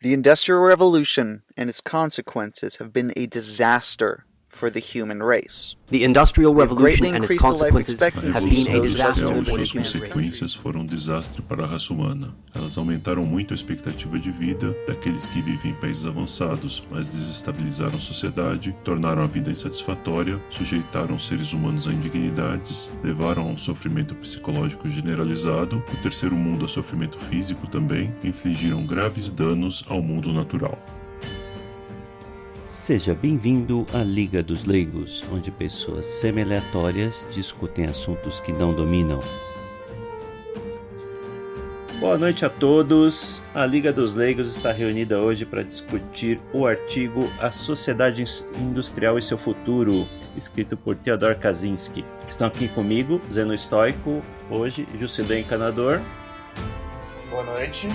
The Industrial Revolution and its consequences have been a disaster for the human race. The Industrial Revolution greatly and its increased the life consequences expectancy have been a disaster for the human race. consequências foram um desastre para a raça humana. Elas aumentaram muito a expectativa de vida daqueles que vivem em países avançados, mas desestabilizaram a sociedade, tornaram a vida insatisfatória, sujeitaram seres humanos a indignidades, levaram a um sofrimento psicológico generalizado, o terceiro mundo a sofrimento físico também, infligiram graves danos ao mundo natural. Seja bem-vindo à Liga dos Leigos, onde pessoas semi-aleatórias discutem assuntos que não dominam. Boa noite a todos. A Liga dos Leigos está reunida hoje para discutir o artigo A Sociedade Industrial e seu Futuro, escrito por Theodor Kaczynski. Estão aqui comigo, Zeno Estoico, hoje, Jusilei Encanador, Boa noite.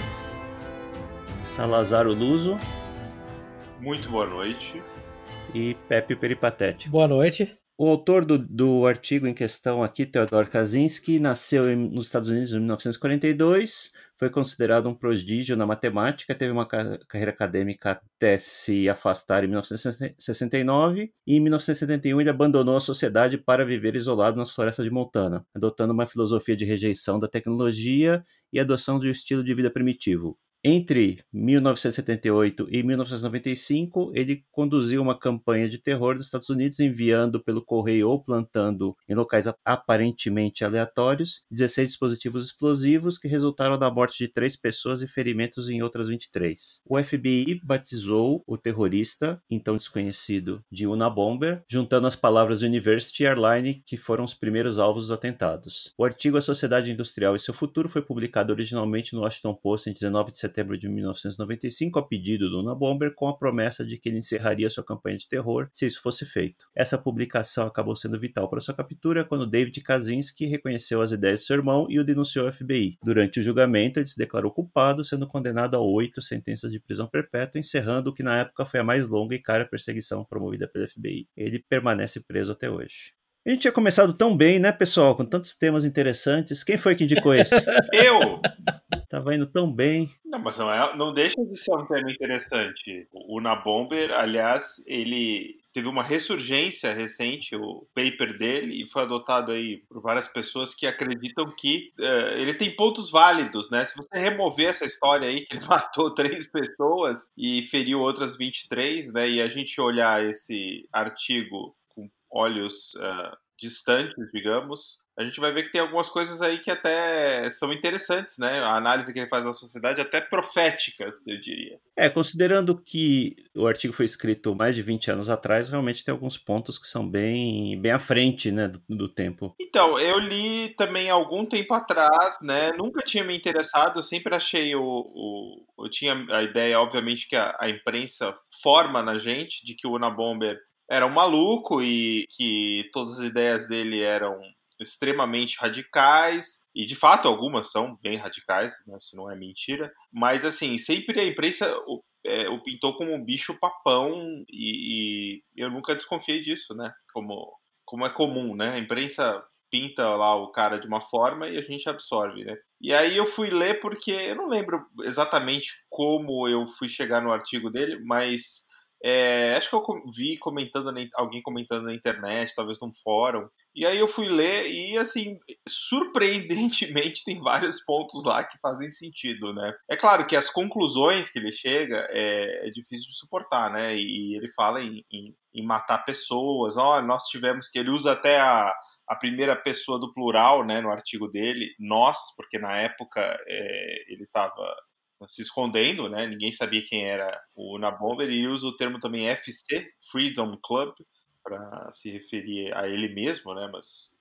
Salazar Luso Muito boa noite. e Pepe Peripatético. Boa noite. O autor do, do artigo em questão aqui, Theodor Kaczynski, nasceu em- nos Estados Unidos em 1942, foi considerado um prodígio na matemática, teve uma ca- carreira acadêmica até se afastar em 1969, e em 1971 ele abandonou a sociedade para viver isolado nas florestas de Montana, adotando uma filosofia de rejeição da tecnologia e adoção de um estilo de vida primitivo. Entre 1978 e 1995, ele conduziu uma campanha de terror dos Estados Unidos, enviando pelo correio ou plantando em locais ap- aparentemente aleatórios 16 dispositivos explosivos que resultaram na morte de três pessoas e ferimentos em outras 23. O FBI batizou o terrorista, então desconhecido, de Unabomber, juntando as palavras University Airline, que foram os primeiros alvos dos atentados. O artigo A Sociedade Industrial e seu Futuro foi publicado originalmente no Washington Post em 19 de setembro de 1995, a pedido do Unabomber, com a promessa de que ele encerraria sua campanha de terror se isso fosse feito. Essa publicação acabou sendo vital para sua captura quando David Kaczynski reconheceu as ideias de seu irmão e o denunciou ao FBI. Durante o julgamento, ele se declarou culpado, sendo condenado a oito sentenças de prisão perpétua, encerrando o que na época foi a mais longa e cara perseguição promovida pelo FBI. Ele permanece preso até hoje. A gente tinha começado tão bem, né, pessoal? Com tantos temas interessantes. Quem foi que indicou esse? Eu! Tava indo tão bem. Não, mas não, é, não deixa de ser um tema interessante. O Unabomber, aliás, ele teve uma ressurgência recente, o paper dele, e foi adotado aí por várias pessoas que acreditam que eh, ele tem pontos válidos, né? Se você remover essa história aí, que ele matou três pessoas e feriu outras 23, né? E a gente olhar esse artigo olhos ah, distantes, digamos, a gente vai ver que tem algumas coisas aí que até são interessantes, né? A análise que ele faz da sociedade até proféticas, eu diria. É, considerando que o artigo foi escrito mais de 20 anos atrás, realmente tem alguns pontos que são bem, bem à frente né, do, do tempo. Então, eu li também algum tempo atrás, né? Nunca tinha me interessado, eu sempre achei o. o eu tinha a ideia, obviamente, que a, a imprensa forma na gente de que o Unabomber era um maluco e que todas as ideias dele eram extremamente radicais, e de fato algumas são bem radicais, né, isso não é mentira, mas assim, sempre a imprensa o, é, o pintou como um bicho papão e, e eu nunca desconfiei disso, né, como, como é comum, né, a imprensa pinta lá o cara de uma forma e a gente absorve, né. E aí eu fui ler porque eu não lembro exatamente como eu fui chegar no artigo dele, mas é, acho que eu vi comentando alguém comentando na internet, talvez num fórum. E aí eu fui ler e assim, surpreendentemente tem vários pontos lá que fazem sentido, né? É claro que as conclusões que ele chega é, é difícil de suportar, né? E ele fala em, em- em matar pessoas. Ó, nós tivemos que ele usa até a a primeira pessoa do plural, né, no artigo dele, nós, porque na época é, ele estava se escondendo, né? Ninguém sabia quem era o Unabomber e usa o termo também FC, Freedom Club, para se referir a ele mesmo, né? Mas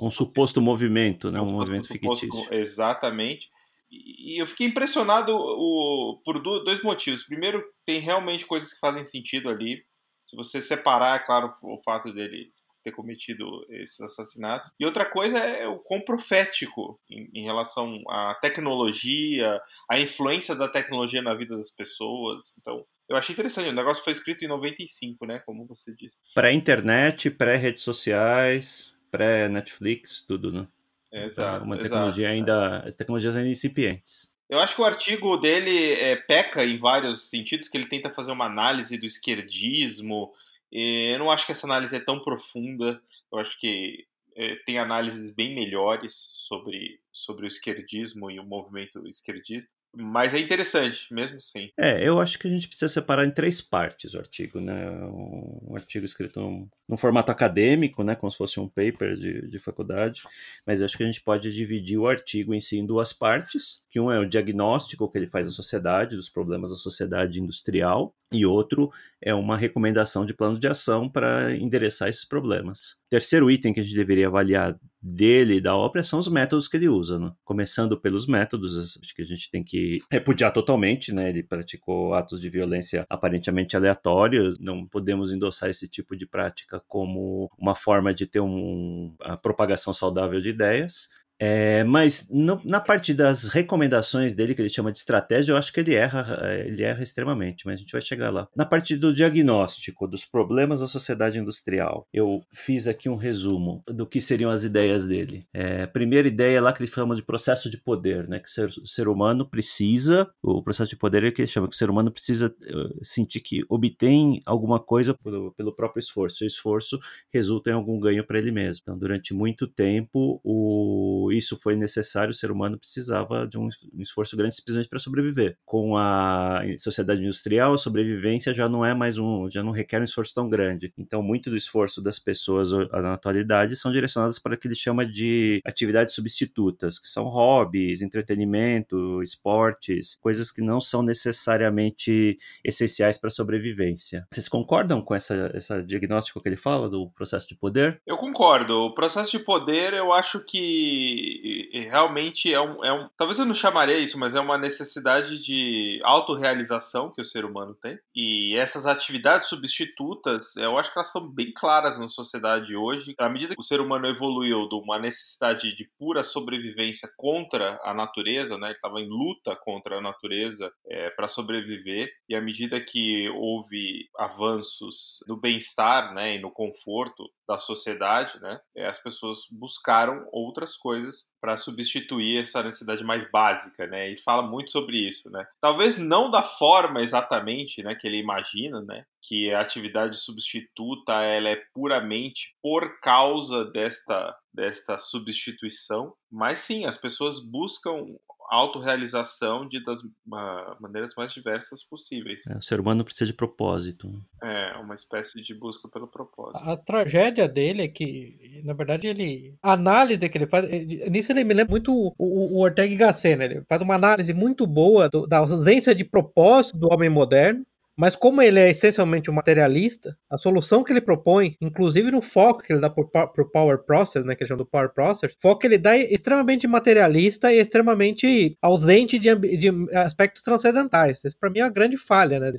Um, um suposto movimento, né, um suposto- movimento suposto- fictício. Exatamente. E eu fiquei impressionado o- por do- dois motivos. Primeiro, tem realmente coisas que fazem sentido ali. Se você separar, é claro, o fato dele ter cometido esses assassinatos. E outra coisa é o quão profético em, em relação à tecnologia, a influência da tecnologia na vida das pessoas. Então, eu achei interessante. O negócio foi escrito em 95, né? Como você disse. Pré-internet, pré-redes sociais, pré-Netflix, tudo, né? É, Então, exato. uma exato. tecnologia ainda. As tecnologias ainda incipientes. Eu acho que o artigo dele é, peca em vários sentidos, que ele tenta fazer uma análise do esquerdismo. Eu não acho que essa análise é tão profunda. Eu acho que é, tem análises bem melhores sobre, sobre o esquerdismo e o movimento esquerdista. Mas é interessante, mesmo sim. É, eu acho que a gente precisa separar em três partes o artigo, né? Um artigo escrito num, num formato acadêmico, né? Como se fosse um paper de, de faculdade. Mas acho que a gente pode dividir o artigo em si em duas partes. Que um é o diagnóstico que ele faz da sociedade, dos problemas da sociedade industrial, e outro é uma recomendação de plano de ação para endereçar esses problemas. Terceiro item que a gente deveria avaliar dele da obra são os métodos que ele usa, né? começando pelos métodos, acho que a gente tem que repudiar totalmente, né? Ele praticou atos de violência aparentemente aleatórios, não podemos endossar esse tipo de prática como uma forma de ter um, a propagação saudável de ideias. É, mas no, na parte das recomendações dele, que ele chama de estratégia, eu acho que ele erra, ele erra extremamente, mas a gente vai chegar lá. Na parte do diagnóstico dos problemas da sociedade industrial, eu fiz aqui um resumo do que seriam as ideias dele. É, primeira ideia é lá que ele chama de processo de poder, né? Que o ser, o ser humano precisa, o processo de poder é que ele chama que o ser humano precisa uh, sentir que obtém alguma coisa pelo, pelo próprio esforço. O esforço resulta em algum ganho para ele mesmo. Então, durante muito tempo, o isso foi necessário, o ser humano precisava de um esforço grande simplesmente para sobreviver. Com a sociedade industrial, a sobrevivência já não é mais um, já não requer um esforço tão grande. Então, muito do esforço das pessoas na atualidade são direcionadas para o que ele chama de atividades substitutas, que são hobbies, entretenimento, esportes, coisas que não são necessariamente essenciais para a sobrevivência. Vocês concordam com essa, essa diagnóstico que ele fala do processo de poder? Eu concordo. O processo de poder, eu acho que realmente é um, é um. Talvez eu não chamaria isso, mas é uma necessidade de autorrealização que o ser humano tem. E essas atividades substitutas, eu acho que elas são bem claras na sociedade hoje. À medida que o ser humano evoluiu de uma necessidade de pura sobrevivência contra a natureza, né? Ele estava em luta contra a natureza é, para sobreviver. E à medida que houve avanços no bem-estar, né, e no conforto da sociedade, né, é, as pessoas buscaram outras coisas para substituir essa necessidade mais básica, né? E fala muito sobre isso, né? Talvez não da forma exatamente, né, que ele imagina, né? Que a atividade substituta ela é puramente por causa desta desta substituição, mas sim, as pessoas buscam autorrealização de das maneiras mais diversas possíveis. É, o ser humano precisa de propósito. É, uma espécie de busca pelo propósito. A, a tragédia dele é que, na verdade, ele. A análise que ele faz. Eh, nisso ele me lembra muito o, o, o Ortega y Gasset, né? Ele faz uma análise muito boa do, da ausência de propósito do homem moderno mas como ele é essencialmente um materialista, a solução que ele propõe, inclusive no foco que ele dá para o Power Process, né, que ele chama do Power Process, foco que ele dá é extremamente materialista e extremamente ausente de, de aspectos transcendentais. Esse para mim é a grande falha, né?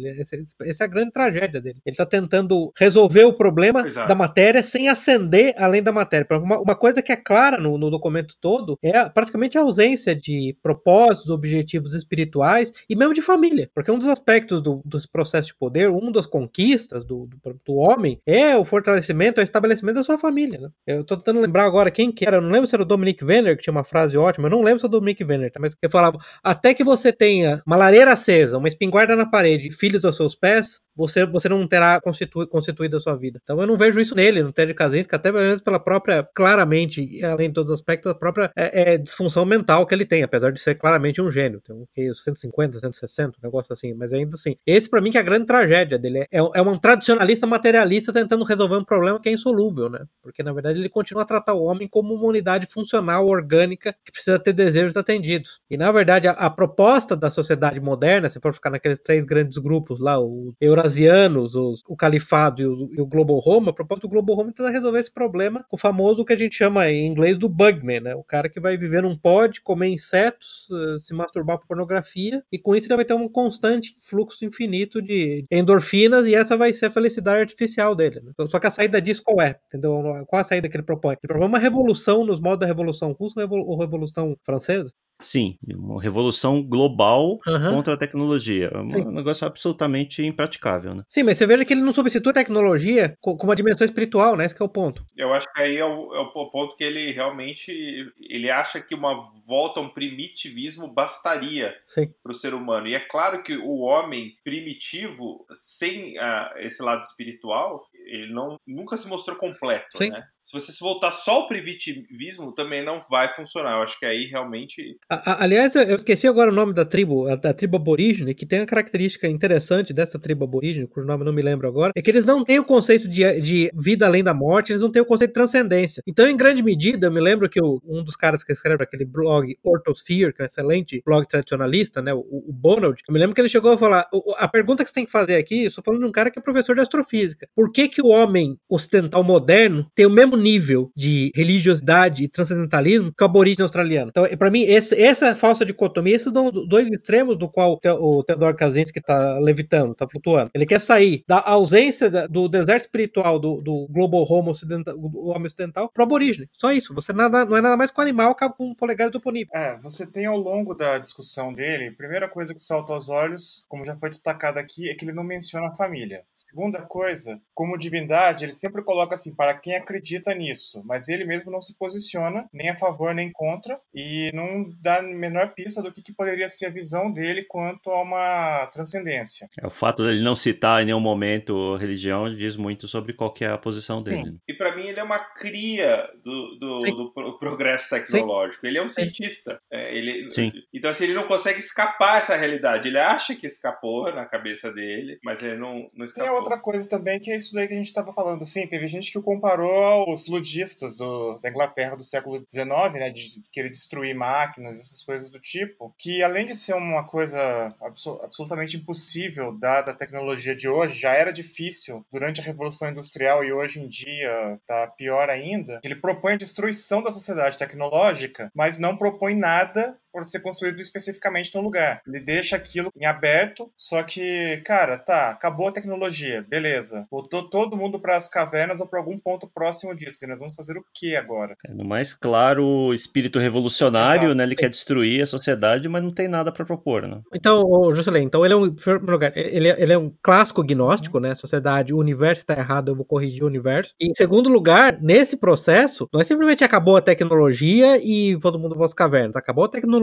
Essa é a grande tragédia dele. Ele está tentando resolver o problema Exato. da matéria sem ascender além da matéria. Uma, uma coisa que é clara no, no documento todo é praticamente a ausência de propósitos, objetivos espirituais e mesmo de família, porque um dos aspectos do, dos processos processo de poder, uma das conquistas do, do, do homem é o fortalecimento, o estabelecimento da sua família. Né? Eu tô tentando lembrar agora quem que era, eu não lembro se era o Dominic Venner, que tinha uma frase ótima, eu não lembro se é o Dominic Venner, tá? mas ele falava, até que você tenha uma lareira acesa, uma espingarda na parede, filhos aos seus pés, você, você não terá constitu, constituído a sua vida. Então eu não vejo isso nele, no Ted Kaczynski, até mesmo pela própria, claramente, além de todos os aspectos, a própria é, é, disfunção mental que ele tem, apesar de ser claramente um gênio. Tem um que 150, 160, um negócio assim, mas ainda assim. Esse para mim que é a grande tragédia dele. É, é um tradicionalista materialista tentando resolver um problema que é insolúvel, né? Porque na verdade ele continua a tratar o homem como uma unidade funcional, orgânica, que precisa ter desejos atendidos. E na verdade a, a proposta da sociedade moderna, se for ficar naqueles três grandes grupos lá, o Eurasiano, asianos, os, o califado e o, e o Global Home, a proposta do Global Home é tentar resolver esse problema com o famoso que a gente chama em inglês do bugman, né? O cara que vai viver num pod, comer insetos, uh, se masturbar por pornografia, e com isso ele vai ter um constante fluxo infinito de endorfinas, e essa vai ser a felicidade artificial dele. Né? Só que a saída disso qual é? Entendeu? Qual a saída que ele propõe? Ele propõe uma revolução nos modos da Revolução Russa ou Revolução Francesa? Sim, uma revolução global Aham. contra a tecnologia. É um Sim. negócio absolutamente impraticável, né? Sim, mas você veja que ele não substitui a tecnologia co- com uma dimensão espiritual, né? Esse que é o ponto. Eu acho que aí é o, é o ponto que ele realmente ele acha que uma volta a um primitivismo bastaria para o ser humano. E é claro que o homem primitivo, sem ah, esse lado espiritual, ele não, nunca se mostrou completo. Sim. Né? Se você se voltar só ao primitivismo, também não vai funcionar. Eu acho que aí realmente. A- a- aliás, eu esqueci agora o nome da tribo, a, da tribo aborígene, que tem uma característica interessante dessa tribo aborígene, cujo nome não me lembro agora, é que eles não têm o conceito de, de vida além da morte, eles não têm o conceito de transcendência. Então, em grande medida, eu me lembro que um dos caras que escreve aquele blog Orthosphere, que é um excelente blog tradicionalista, né, o, o Bonald, eu me lembro que ele chegou a falar, a pergunta que você tem que fazer aqui, eu estou falando de um cara que é professor de astrofísica, por que que o homem ocidental moderno tem o mesmo nível de religiosidade e transcendentalismo que o aborígene australiano? Então, para mim, esse- essa falsa dicotomia, esses são dois extremos do qual o Theodor Kaczynski está levitando, está flutuando. Ele quer sair da ausência da- do deserto espiritual do, do global homo ocidental, do homem ocidental, para o aborígene. Só isso. Você nada, não é nada mais que um animal com polegares oponíveis. É, você tem ao longo da discussão dele, a primeira coisa que salta aos olhos, como já foi destacado aqui, é que ele não menciona a família. Segunda coisa, como divindade, ele sempre coloca assim, para quem acredita nisso, mas ele mesmo não se posiciona nem a favor nem contra e não dá a menor pista do que, que poderia ser a visão dele quanto a uma transcendência. É, o fato dele não citar em nenhum momento religião diz muito sobre qual que é a posição Sim. dele. E para mim ele é uma cria do, do, Sim. do pro- progresso tecnológico. Ele é um cientista. É, ele, Sim. Então, assim, ele não consegue escapar essa realidade. Ele acha que escapou na cabeça dele, mas ele não, não Tem escapou. outra coisa também que é isso daí que a gente estava falando. Sim, teve gente que o comparou aos ludistas do, da Inglaterra do século XIX, né? De querer destruir máquinas, essas coisas do tipo. Que além de ser uma coisa abso- absolutamente impossível dada a tecnologia de hoje, já era difícil durante a Revolução Industrial e hoje em dia tá pior ainda. Ele propõe a destruição da sociedade tecnológica, mas não propõe nada por ser construído especificamente num lugar. Ele deixa aquilo em aberto, só que, cara, tá, acabou a tecnologia, beleza. Voltou todo mundo para as cavernas ou para algum ponto próximo disso. E nós vamos fazer o que agora? É, no mais claro espírito revolucionário, Exato. né? Ele quer destruir a sociedade, mas não tem nada para propor, né? Então, Juscelino, então ele é um, em primeiro lugar, ele é, ele é um clássico gnóstico, né? Sociedade, o universo está errado, eu vou corrigir o universo. E em segundo lugar, nesse processo, não é simplesmente acabou a tecnologia e todo mundo vai às cavernas. Acabou a tecnologia,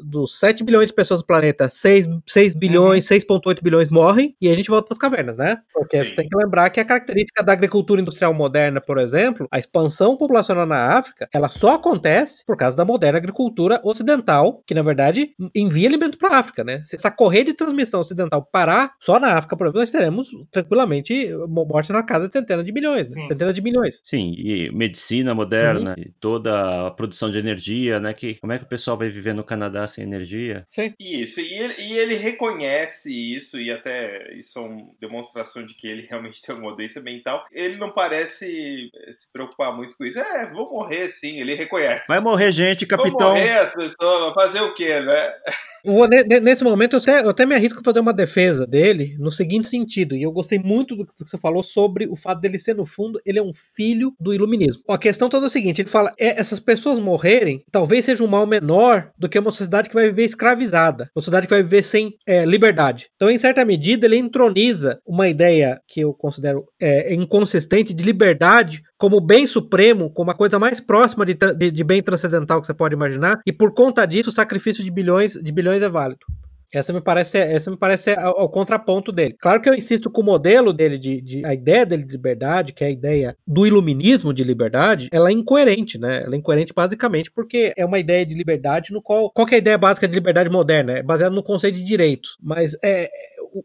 dos 7 bilhões de pessoas no planeta, 6, 6 bilhões, 6,8 bilhões morrem e a gente volta para as cavernas, né? Porque Sim. você tem que lembrar que a característica da agricultura industrial moderna, por exemplo, a expansão populacional na África, ela só acontece por causa da moderna agricultura ocidental, que na verdade envia alimento para a África, né? Se essa correia de transmissão ocidental parar só na África, por exemplo, nós teremos tranquilamente morte na casa de centenas de milhões, Sim. centenas de milhões. Sim, e medicina moderna, e toda a produção de energia, né? Que, como é que o pessoal vai viver no Canadá sem energia? Sim. Isso, e ele, e ele reconhece isso, e até isso é uma demonstração de que ele realmente tem uma modéstia mental. Ele não parece eh, se preocupar muito com isso. É, vou morrer sim, ele reconhece. Vai morrer gente, Vão capitão. morrer as pessoas, fazer o quê, né? Vou, nesse momento, eu até, eu até me arrisco a fazer uma defesa dele no seguinte sentido, e eu gostei muito do que você falou sobre o fato dele ser, no fundo, ele é um filho do iluminismo. A questão toda é a seguinte: ele fala, é, essas pessoas morrerem talvez seja um mal menor do que uma sociedade que vai viver escravizada, uma sociedade que vai viver sem é, liberdade. Então, em certa medida, ele entroniza uma ideia que eu considero é, inconsistente de liberdade como bem supremo, como a coisa mais próxima de, de- de bem transcendental que você pode imaginar, e por conta disso o sacrifício de bilhões, de bilhões é válido. Essa me parece, essa me parece ao contraponto dele. Claro que eu insisto que o modelo dele, de, de- a ideia dele de liberdade, que é a ideia do iluminismo de liberdade, ela é incoerente, né? Ela é incoerente basicamente porque é uma ideia de liberdade no qual. Qual é a ideia básica de liberdade moderna? É baseada no conceito de direitos. Mas é,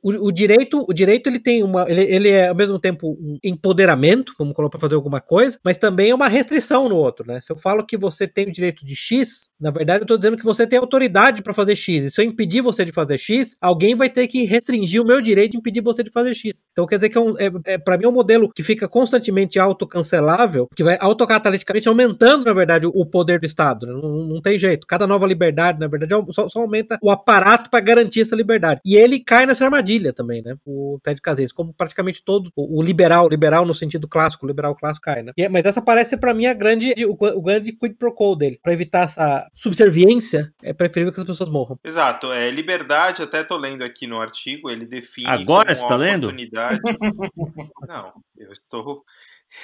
o, o direito, o direito ele tem uma, ele, ele é ao mesmo tempo um empoderamento, vamos colocar para fazer alguma coisa, mas também é uma restrição no outro, né? Se eu falo que você tem o direito de X, na verdade eu estou dizendo que você tem autoridade para fazer X. E se eu impedir você de fazer X, alguém vai ter que restringir o meu direito de impedir você de fazer X. Então quer dizer que é, um, é, é para mim é um modelo que fica constantemente autocancelável, que vai autocataliticamente aumentando, na verdade, o poder do Estado. Né? Não, não, tem jeito. Cada nova liberdade, na verdade, é só, só aumenta o aparato para garantir essa liberdade. E ele cai nessa armadilha também, né? O Ted Casillas, como praticamente todo o, o liberal, liberal no sentido clássico, liberal clássico cai, né? E, é, mas essa parece para mim a grande, o, o grande quid pro quo dele. Para evitar essa subserviência, é preferível que as pessoas morram. Exato. É, liberdade, até tô lendo aqui no artigo, ele define. Agora você tá lendo? Não, eu estou,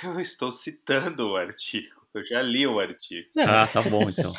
eu estou citando o artigo. Eu já li o artigo. Ah, tá bom então.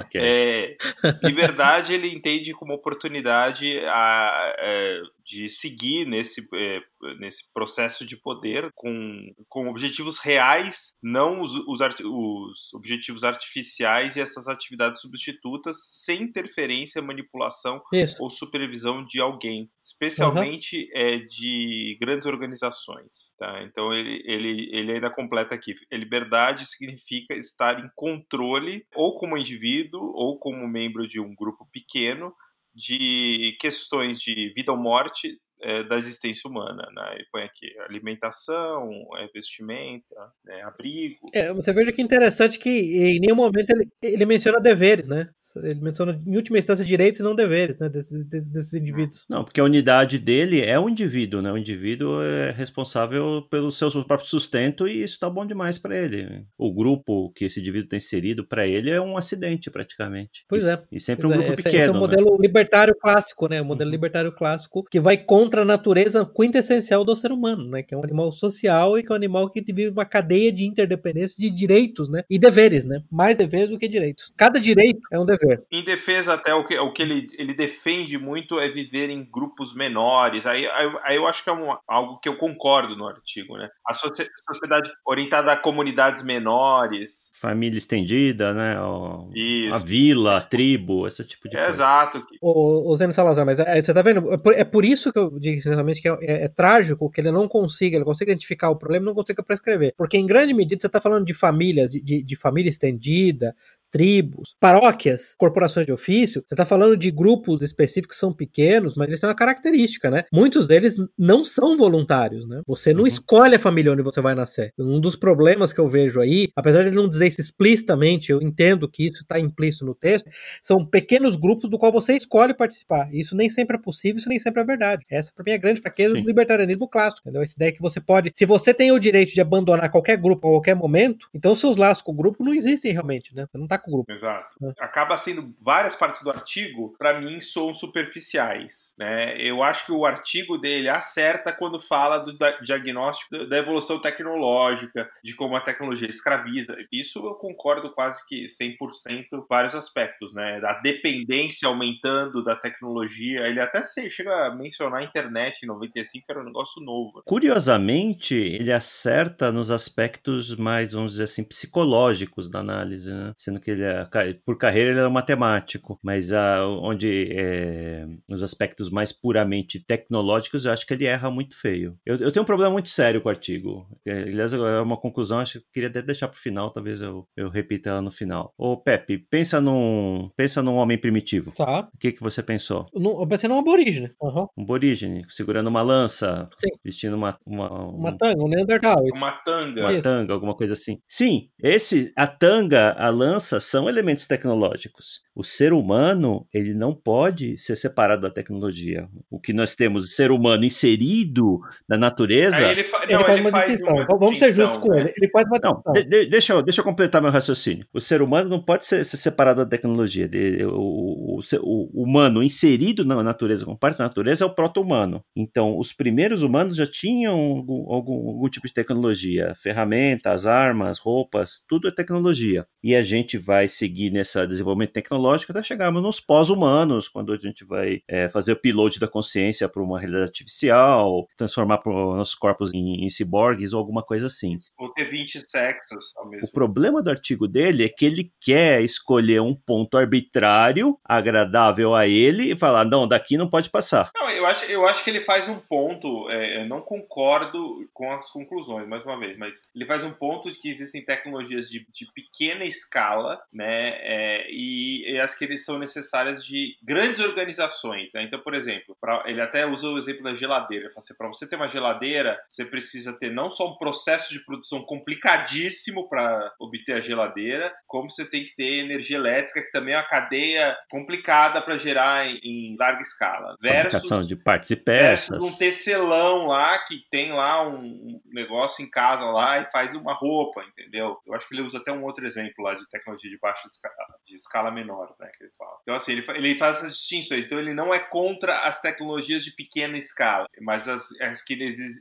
okay. é, liberdade ele entende como oportunidade a, a, é, de seguir nesse, é, nesse processo de poder com, com objetivos reais, não os, os, os, objetivos artificiais e essas atividades substitutas sem interferência, manipulação Isso. ou supervisão de alguém, especialmente uhum. é, de grandes organizações. Tá? Então ele, ele, ele ainda completa aqui: liberdade significa estar em controle, ou como indivíduo, ou como membro de um grupo pequeno, de questões de vida ou morte é, da existência humana, né? Ele põe aqui alimentação, é, vestimenta, né? abrigo. É, você veja que interessante que em nenhum momento ele, ele menciona deveres, né? Ele menciona, em última instância, direitos e não deveres, né? Desses, desses, desses indivíduos. Não, porque a unidade dele é o indivíduo, né? O indivíduo é responsável pelo seu próprio sustento e isso tá bom demais para ele. O grupo que esse indivíduo tem inserido, para ele, é um acidente, praticamente. Pois e, é. E sempre pois um grupo é. pequeno. Esse é o modelo né? libertário clássico, né? O modelo uhum. libertário clássico que vai contra a natureza quintessencial do ser humano, né? Que é um animal social e que é um animal que vive uma cadeia de interdependência de direitos, né? E deveres, né? Mais deveres do que direitos. Cada direito é um dever. Em defesa, até o que, o que ele, ele defende muito é viver em grupos menores. Aí, aí, aí eu acho que é um, algo que eu concordo no artigo, né? A sociedade orientada a comunidades menores. Família estendida, né? O, Isso. A vila, a tribo, esse tipo de é coisa. Exato. O, o Zeno Salazar, mas é, você tá vendo? É por, é por isso que eu sinceramente que é, é, é, trágico que ele não consiga, ele consiga identificar o problema e não consiga prescrever. Porque em grande medida você tá falando de famílias, de, de família estendida, tribos, paróquias, corporações de ofício, você está falando de grupos específicos que são pequenos, mas eles têm uma característica, né? Muitos deles não são voluntários, né? Você não uhum. escolhe a família onde você vai nascer. Um dos problemas que eu vejo aí, apesar de ele não dizer isso explicitamente, eu entendo que isso está implícito no texto, são pequenos grupos do qual você escolhe participar. Isso nem sempre é possível, isso nem sempre é verdade. Essa, para mim, é a grande fraqueza Sim. do libertarianismo clássico, entendeu? Essa ideia que você pode, se você tem o direito de abandonar qualquer grupo a qualquer momento, então seus laços com o grupo não existem realmente, né? Você não está com o grupo. Exato. É. Acaba sendo várias partes do artigo, para mim, são superficiais. Né? Eu acho que o artigo dele acerta quando fala do diagnóstico da evolução tecnológica, de como a tecnologia escraviza. Isso eu concordo quase que 100% vários aspectos, né? Da dependência aumentando da tecnologia. Ele até chega a mencionar a internet em 95, que era um negócio novo. Né? Curiosamente, ele acerta nos aspectos mais, vamos dizer assim, psicológicos da análise, né? Sendo que ele é por carreira ele era matemático, mas a, onde é, nos aspectos mais puramente tecnológicos eu acho que ele erra muito feio. Eu, eu tenho um problema muito sério com o artigo. É, aliás, é uma conclusão, acho que queria deixar para o final, talvez eu, eu repita ela no final. Ô Pepe, pensa num, pensa num homem primitivo. Tá. O que, que você pensou? eu pensei num aborígene. Uhum. Um aborígene, segurando uma lança, Sim. vestindo uma... Uma, uma tanga, um Neandertal. Uma tanga. Uma tanga, alguma coisa assim. Sim, esse, a tanga, a lança são elementos tecnológicos. O ser humano, ele não pode ser separado da tecnologia. O que nós temos, o ser humano inserido na natureza. Aí ele, fa... não, ele, faz, ele uma faz distinção. Uma Vamos ser justos com ele. Ele faz uma não, de, de, deixa, eu, deixa eu completar meu raciocínio. O ser humano não pode ser, ser separado da tecnologia. O, o, o, o, humano inserido na natureza, como parte da natureza, é o proto-humano. Então, os primeiros humanos já tinham algum, algum, algum tipo de tecnologia. Ferramentas, armas, roupas, tudo é tecnologia. E a gente vai seguir nesse desenvolvimento tecnológico até chegarmos nos pós-humanos, quando a gente vai é, fazer o pilote da consciência para uma realidade artificial, transformar nossos corpos em, em ciborgues ou alguma coisa assim. Ou ter 20 sexos ao mesmo O problema do artigo dele é que ele quer escolher um ponto arbitrário, agradável a ele, e falar, não, daqui não pode passar. Não, eu acho, eu acho que ele faz um ponto, é, eu não concordo com as conclusões, mais uma vez, mas ele faz um ponto de que existem tecnologias de, de pequena escala né? É, e, e, as que são necessárias de grandes organizações, né? Então, por exemplo, pra, ele até usa o exemplo da geladeira. Ele fala assim, para você ter uma geladeira, você precisa ter não só um processo de produção complicadíssimo para obter a geladeira, como você tem que ter energia elétrica, que também é uma cadeia complicada para gerar em, em, larga escala. Versus, de partes e peças. Um tecelão lá que tem lá um, um negócio em casa lá e faz uma roupa, entendeu? Eu acho que ele usa até um outro exemplo lá de tecnologia de baixa escala, de escala menor, né, que ele fala. Então, assim, ele, ele faz essas distinções. Então, ele não é contra as tecnologias de pequena escala, mas as, as que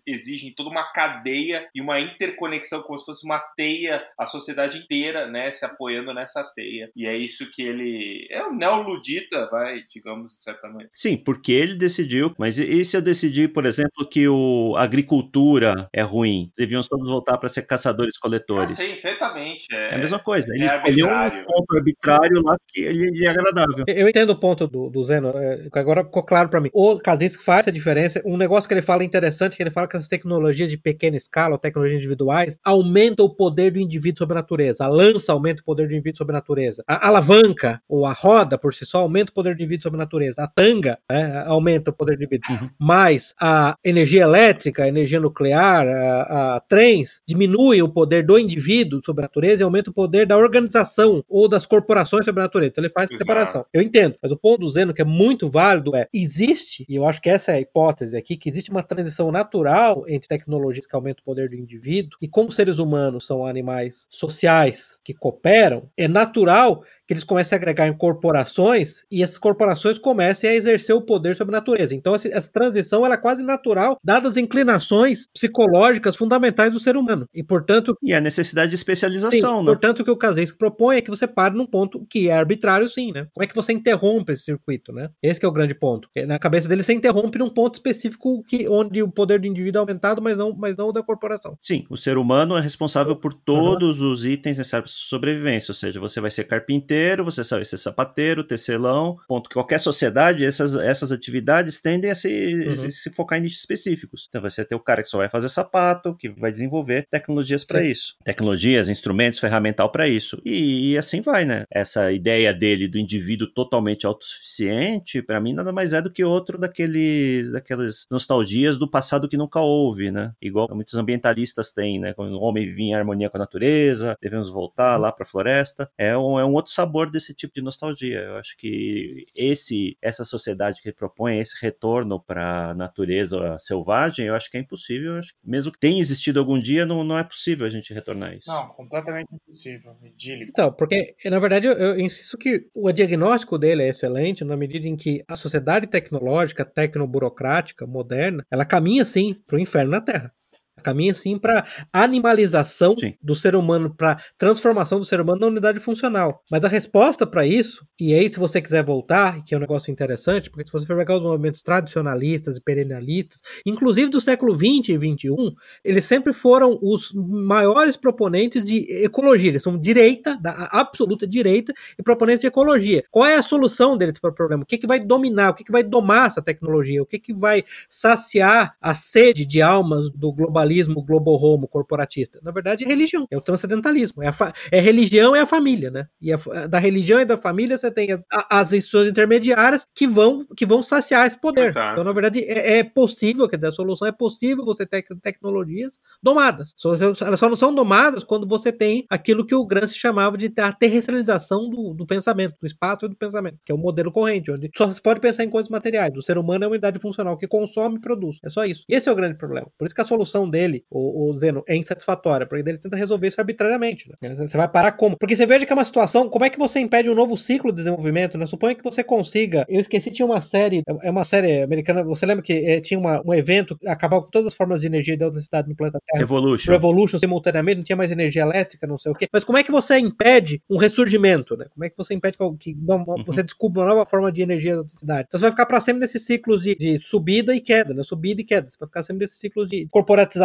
exigem toda uma cadeia e uma interconexão, como se fosse uma teia, a sociedade inteira, né, se apoiando nessa teia. E é isso que ele... É um neoludita, vai, digamos, de certa maneira. Sim, porque ele decidiu, mas e se eu decidir, por exemplo, que o, a agricultura é ruim? Deviam todos voltar para ser caçadores-coletores. Ah, sim, certamente. É, é, a mesma coisa. Ele é escolheu um ponto arbitrário lá que ele é agradável. Eu entendo o ponto do, do Zeno, é, agora ficou claro para mim. O Kaczynski faz essa diferença. Um negócio que ele fala interessante, que ele fala que essas tecnologias de pequena escala, ou tecnologias individuais, aumentam o poder do indivíduo sobre a natureza. A lança aumenta o poder do indivíduo sobre a natureza. A alavanca, ou a roda por si só, aumenta o poder do indivíduo sobre a natureza. A tanga né, aumenta o poder do indivíduo. Uhum. Mas a energia elétrica, a energia nuclear, a, a trens, diminui o poder do indivíduo sobre a natureza e aumenta o poder da organização ou das corporações sobre a natureza. Então ele faz essa separação. Eu entendo, mas o ponto do Zeno que é muito válido é, existe, e eu acho que essa é a hipótese aqui, que existe uma transição natural entre tecnologias que aumentam o poder do indivíduo e como seres humanos são animais sociais que cooperam, é natural que eles comecem a agregar em corporações e essas corporações comecem a exercer o poder sobre a natureza. Então, essa transição ela é quase natural, dadas as inclinações psicológicas fundamentais do ser humano. E, portanto. E a necessidade de especialização, sim, né? Portanto, o que o Kaczynski propõe é que você pare num ponto que é arbitrário, sim, né? Como é que você interrompe esse circuito, né? Esse é o grande ponto. Na cabeça dele, você interrompe num ponto específico que, onde o poder do indivíduo é aumentado, mas não, mas não o da corporação. Sim, o ser humano é responsável por todos uhum. os itens necessários para sobrevivência, ou seja, você vai ser carpinteiro você sabe ser sapateiro, tecelão, ponto que qualquer sociedade, essas, essas atividades tendem a se, uhum. se, se, focar em nichos específicos. Então você ter o cara que só vai fazer sapato, que vai desenvolver tecnologias para isso. Tecnologias, instrumentos, ferramental para isso. E, e, assim vai, né? Essa ideia dele do indivíduo totalmente autossuficiente, para mim nada mais é do que outro daqueles daquelas nostalgias do passado que nunca houve, né? Igual muitos ambientalistas têm, né? Quando o homem vinha em harmonia com a natureza, devemos voltar uhum. lá para a floresta. É um, é um outro sabor sabor desse tipo de nostalgia. Eu acho que esse essa sociedade que propõe esse retorno para a natureza selvagem, eu acho que é impossível. Acho que mesmo que tenha existido algum dia, não, não é possível a gente retornar isso. Não, completamente impossível, idílico. Então, porque na verdade eu, eu insisto que o diagnóstico dele é excelente na medida em que a sociedade tecnológica, tecnoburocrática, moderna, ela caminha sim para o inferno na Terra. Caminha sim para animalização sim. do ser humano, para transformação do ser humano na unidade funcional. Mas a resposta para isso, e aí se você quiser voltar, que é um negócio interessante, porque se você for pegar os movimentos tradicionalistas e perennialistas, inclusive do século 20 e 21, eles sempre foram os maiores proponentes de ecologia. Eles são direita, da absoluta direita, e proponentes de ecologia. Qual é a solução deles para o problema? O que, que vai dominar? O que, que vai domar essa tecnologia? O que, que vai saciar a sede de almas do globalismo? Globalismo globo-homo corporatista? Na verdade, é religião, é o transcendentalismo. É, a é religião e a família, né? E a, da religião e da família você tem as, as instituições intermediárias que vão, que vão saciar esse poder. Exato. Então, na verdade, é, é possível, dizer, a solução é possível você ter tecnologias domadas. Só, elas só não são domadas quando você tem aquilo que o Gramsci chamava de a terrestrialização do, do pensamento, do espaço e do pensamento, que é o modelo corrente, onde só se pode pensar em coisas materiais. O ser humano é uma unidade funcional que consome e produz. É só isso. Esse é o grande problema. Por isso que a solução dele, o, o Zeno, é insatisfatória, porque ele tenta resolver isso arbitrariamente. Né? Você vai parar como? Porque você veja que é uma situação, como é que você impede um novo ciclo de desenvolvimento? Né? Suponha que você consiga. Eu esqueci, tinha uma série, é uma série americana, você lembra que é, tinha uma, um evento que acabava com todas as formas de energia de alta cidade no planeta Terra? Revolution. Revolution simultaneamente, não tinha mais energia elétrica, não sei o quê. Mas como é que você impede um ressurgimento? Né? Como é que você impede que, uhum. você descubra uma nova forma de energia da alta cidade? Então você vai ficar para sempre nesses ciclos de, de subida e queda, né? Subida e queda. Você vai ficar sempre nesses ciclos de corporatização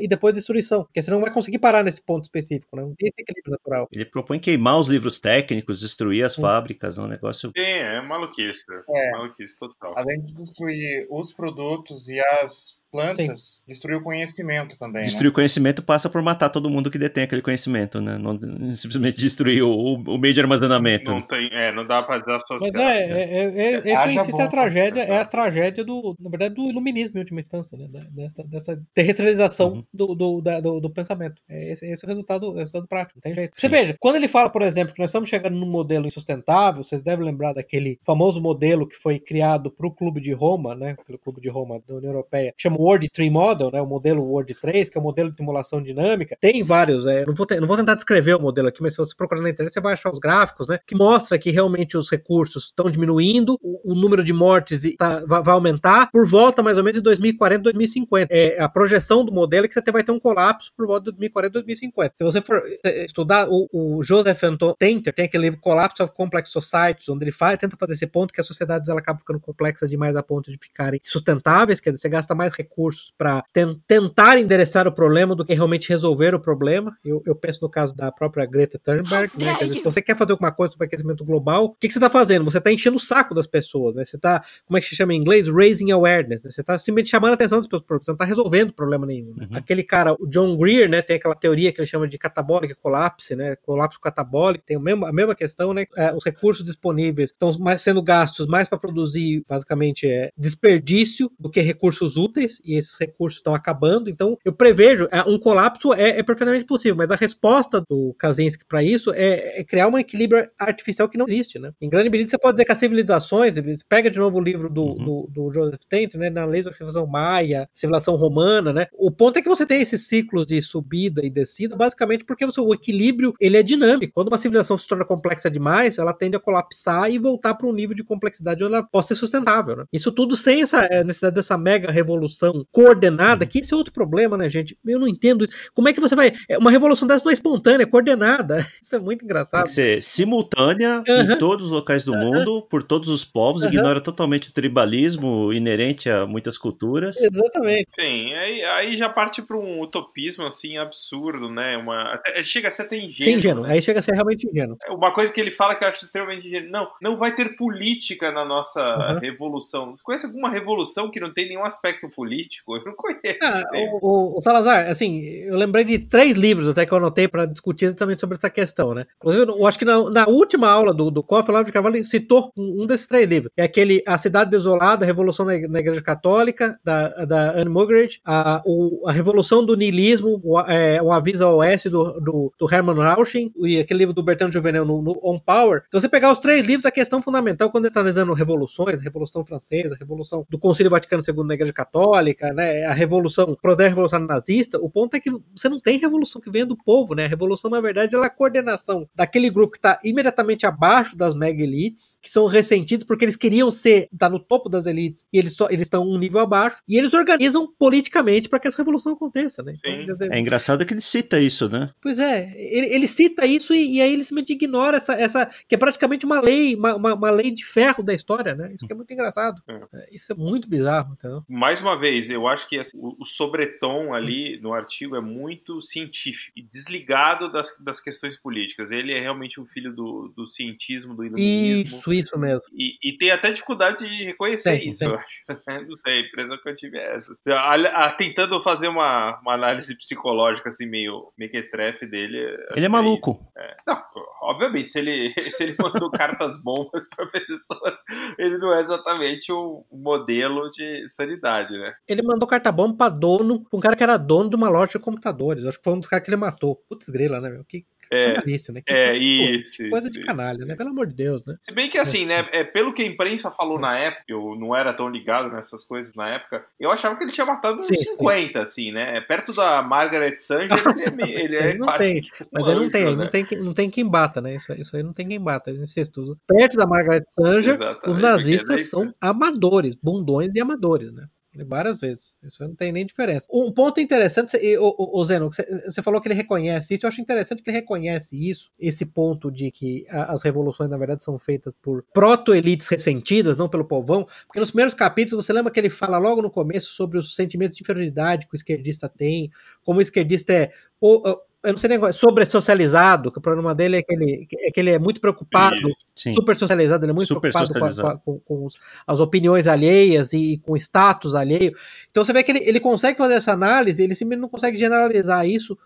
e depois destruição, porque você não vai conseguir parar nesse ponto específico, né? não tem esse equilíbrio natural. Ele propõe queimar os livros técnicos, destruir as fábricas, é um negócio. Sim, é maluquice. É. Maluquice total. Além de destruir os produtos e as plantas, destruir o conhecimento também. Destruir né? o conhecimento passa por matar todo mundo que detém aquele conhecimento, né? Não simplesmente destruir o, o meio de armazenamento. Não tem, é, não dá pra desassociar. Mas é, é, é, é, Haja isso, bom é a tragédia, é a tragédia do, na verdade, do iluminismo em última instância, né? Dessa, dessa territorialização Uhum. do, do, da- do, do pensamento. É esse, esse é o resultado, é o resultado prático, não tem jeito. Você Sim. veja, quando ele fala, por exemplo, que nós estamos chegando num modelo insustentável, vocês devem lembrar daquele famoso modelo que foi criado para o Clube de Roma, né? Pelo Clube de Roma da União Europeia, que chama o Word Tree Model, né? O modelo Word 3, que é o modelo de simulação dinâmica. Tem vários, é, não, vou te- não vou tentar descrever o modelo aqui, mas se você procurar na internet, você vai achar os gráficos, né? Que mostra que realmente os recursos estão diminuindo, o, o número de mortes tá- vai, aumentar por volta mais ou menos de 2040, 2050. É, a projeção do modelo é que você vai ter um colapso por volta de 2040, 2050. Se você for eh, estudar o, o Joseph Anton Tenter, tem aquele livro Collapse of Complex Societies, onde ele faz, tenta fazer esse ponto que as sociedades ela acabam ficando complexas demais a ponto de ficarem sustentáveis, quer dizer, você gasta mais recursos para tentar endereçar o problema do que realmente resolver o problema. Eu, eu penso no caso da própria Greta Thunberg, né? Quer dizer, se você quer fazer alguma coisa sobre aquecimento global, o que, que você está fazendo? Você está enchendo o saco das pessoas, né? Você está, como é que se chama em inglês? Raising awareness, né? Você está simplesmente chamando a atenção das pessoas, você não está resolvendo problema nenhum. né? Uhum. Aquele cara, o John Greer, né? Tem aquela teoria que ele chama de catabólica colapse, né? Colapso catabólico, tem o mesmo, a mesma questão, né? É, os recursos disponíveis estão mais sendo gastos mais para produzir, basicamente, é, desperdício do que recursos úteis, e esses recursos estão acabando. Então, eu prevejo, é, um colapso é, é perfeitamente possível, mas a resposta do Kaczynski para isso é, é criar um equilíbrio artificial que não existe, né? Em grande medida, você pode dizer que as civilizações, pega de novo o livro do, Uhum. do, do Joseph Tent, né? Na lei da civilização maia, civilização romana, né? O ponto é que você tem esses ciclos de subida e descida, basicamente porque você- o equilíbrio ele é dinâmico. Quando uma civilização se torna complexa demais, ela tende a colapsar e voltar para um nível de complexidade onde ela possa ser sustentável. Né? Isso tudo sem essa eh, necessidade dessa mega revolução coordenada, que esse é outro problema, né, gente? Eu não entendo isso. Como é que você vai. é, Uma revolução dessa não é espontânea, é coordenada. Isso é muito Tem engraçado. que ser simultânea em todos os locais do mundo, por todos os povos, Aham. ignora totalmente o tribalismo inerente a muitas culturas. Exatamente. Sim, aí, aí já parte para um utopismo assim absurdo, né? Uma, até- chega a ser até ingênuo. Ingênuo. né? Aí chega a ser realmente ingênuo. Uma coisa que ele fala que eu acho extremamente ingênuo. Não, não vai ter política na nossa Uhum. revolução. Você conhece alguma revolução que não tem nenhum aspecto político? Eu não conheço. Ah, o, o- Salazar, assim, eu lembrei de três livros até que eu anotei para discutir exatamente sobre essa questão, né? Inclusive, eu acho que na, na última aula do, do COF, o Olavo de Carvalho citou um, um desses três livros. É aquele A Cidade Desolada, a Revolução na, na Igreja Católica, da, da Anne Muggeridge, a, o- a Revolução do Niilismo, o, é, o Aviso ao Oeste do, do, do Hermann Rausching, e aquele livro do Bertrand Juvenel no, no On Power. Se você pegar os três livros, a questão fundamental, quando ele está analisando revoluções, a Revolução Francesa, a Revolução do Concílio Vaticano II na Igreja Católica, né, a Revolução, a Revolução Nazista, o ponto é que você não tem revolução que venha do povo, né? A revolução, na verdade, ela é a coordenação daquele grupo que está imediatamente abaixo das mega elites, que são ressentidos porque eles queriam ser, estar no topo das elites, e eles só eles estão um nível abaixo, e eles organizam politicamente para que essa revolução aconteça, né? Sim. dizer, É engraçado que ele cita isso, né? Pois é, ele, ele cita isso e, e aí ele simplesmente ignora essa, essa, que é praticamente uma lei, uma, uma, uma lei de ferro da história, né? Isso que é muito engraçado. É, Isso é muito bizarro, então. Mais uma vez, eu acho que assim, o, o sobretom ali no artigo é muito científico e desligado das, das questões políticas. Ele é realmente um filho do, do cientismo, do iluminismo. Isso, isso mesmo. E, e tem até dificuldade de reconhecer Tem, isso, tem. eu acho. Não sei, a impressão que eu tive é essa. A- a- tentando fazer uma, uma análise psicológica, assim, meio mequetrefe dele. Ele é maluco. Não, obviamente, se ele, se ele mandou cartas bombas pra pessoa, ele não é exatamente um modelo de sanidade, né? Ele mandou carta bomba pra dono, pra um cara que era dono de uma loja de computadores. Acho que foi um dos caras que ele matou. Putz, grila, né, meu? Que É, canalice, né? Que, é que isso. coisa isso, de canalha, né? Pelo amor de Deus, né? Se bem que assim, né, é, pelo que a imprensa falou na época, eu não era tão ligado nessas coisas na época, eu achava que ele tinha matado uns Sim, sim. 50, assim, né? Perto da Margaret Sanger, ele é, ele é Ele não tem, Mas aí não tem, né? não tem, quem- não tem quem bata, né? Isso, isso aí não tem quem bata, insisto. Perto da Margaret Sanger, Exatamente, os nazistas daí- são amadores, bundões e amadores, né? Várias vezes. Isso não tem nem diferença. Um ponto interessante, o, o, Zeno, você, falou que ele reconhece isso. Eu acho interessante que ele reconhece isso, esse ponto de que a- as revoluções, na verdade, são feitas por proto-elites ressentidas, não pelo povão. Porque nos primeiros capítulos, você lembra que ele fala logo no começo sobre os sentimentos de inferioridade que o esquerdista tem, como o esquerdista é o- eu não sei nem sobre socializado, que o problema dele é que ele é, que ele é muito preocupado, Sim. super socializado, ele é muito Super preocupado com, com- com os- as opiniões alheias e com o status alheio. Então você vê que ele, ele consegue fazer essa análise, ele simplesmente não consegue generalizar isso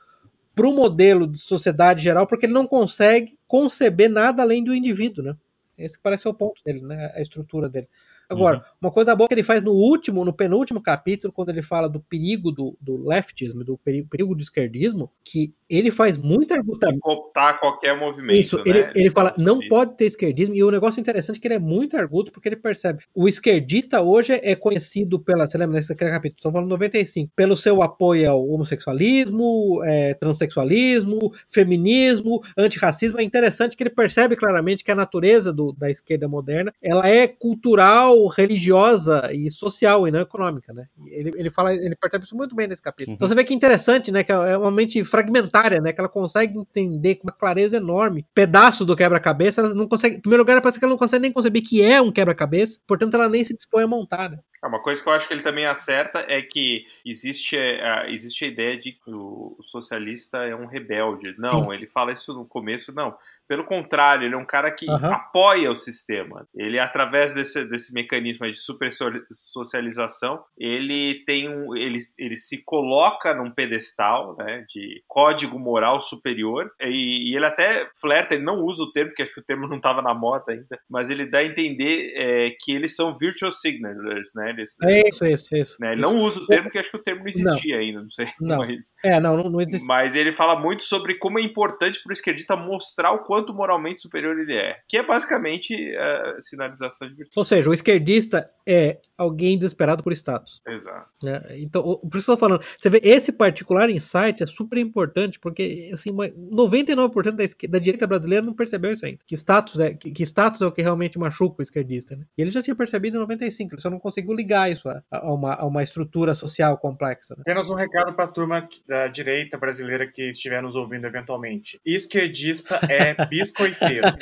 para o modelo de sociedade geral, porque ele não consegue conceber nada além do indivíduo, né? Esse parece ser o ponto dele, né? A estrutura dele. Agora, Uhum. uma coisa boa que ele faz no último, no penúltimo capítulo, quando ele fala do perigo do, do leftismo, do perigo, perigo do esquerdismo, que ele faz muito argumentamento. Cooptar qualquer movimento. Isso, né? ele, ele fala, fala não sobre pode ter esquerdismo, e o negócio interessante é que ele é muito arguto, porque ele percebe. O esquerdista hoje é conhecido pela, você lembra nesse capítulo, estamos falando 95, pelo seu apoio ao homossexualismo, é, transexualismo, feminismo, antirracismo. É interessante que ele percebe claramente que a natureza do- da esquerda moderna, ela é cultural, religiosa e social, e não econômica, né? Ele, ele fala, ele percebe isso muito bem nesse capítulo. Uhum. Então você vê que é interessante, né, que é uma mente fragmentária, né, que ela consegue entender com uma clareza enorme pedaços do quebra-cabeça, ela não consegue, em primeiro lugar, parece que ela não consegue nem conceber que é um quebra-cabeça, portanto ela nem se dispõe a montar, né? Ah, Uma coisa que eu acho que ele também acerta é que existe, é, a- existe a ideia de que o, socialista é um rebelde. Não, ele fala isso no começo, não. Pelo contrário, ele é um cara que Aham. apoia o sistema. Ele, através desse, desse mecanismo de super so- socialização, ele tem um. Ele, ele se coloca num pedestal né, de código moral superior. E, e ele até flerta, ele não usa o termo, porque acho que o termo não estava na moda ainda, mas ele dá a entender é, que eles são virtual signalers, né? Eles, É isso, isso, isso. né, Ele não usa o termo, porque acho que o termo não existia ainda, não sei. Não. Mas, É, não, não, não existe. mas ele fala muito sobre como é importante para o esquerdista mostrar o quanto moralmente superior ele é. Que é basicamente a sinalização de virtude. Ou seja, o esquerdista é alguém desesperado por status. Exato. né? Então, o- por isso que eu tô falando, você vê, esse particular insight é super importante, porque assim, uma- 99% da, esque- da direita brasileira não percebeu isso ainda. Que status, é, que, que status é o que realmente machuca o esquerdista. Né? E ele já tinha percebido em 95, ele só não conseguiu ligar isso a, a uma, a uma estrutura social complexa. Né? Apenas um recado para a turma da direita brasileira que estiver nos ouvindo eventualmente. Esquerdista é biscoiteiro.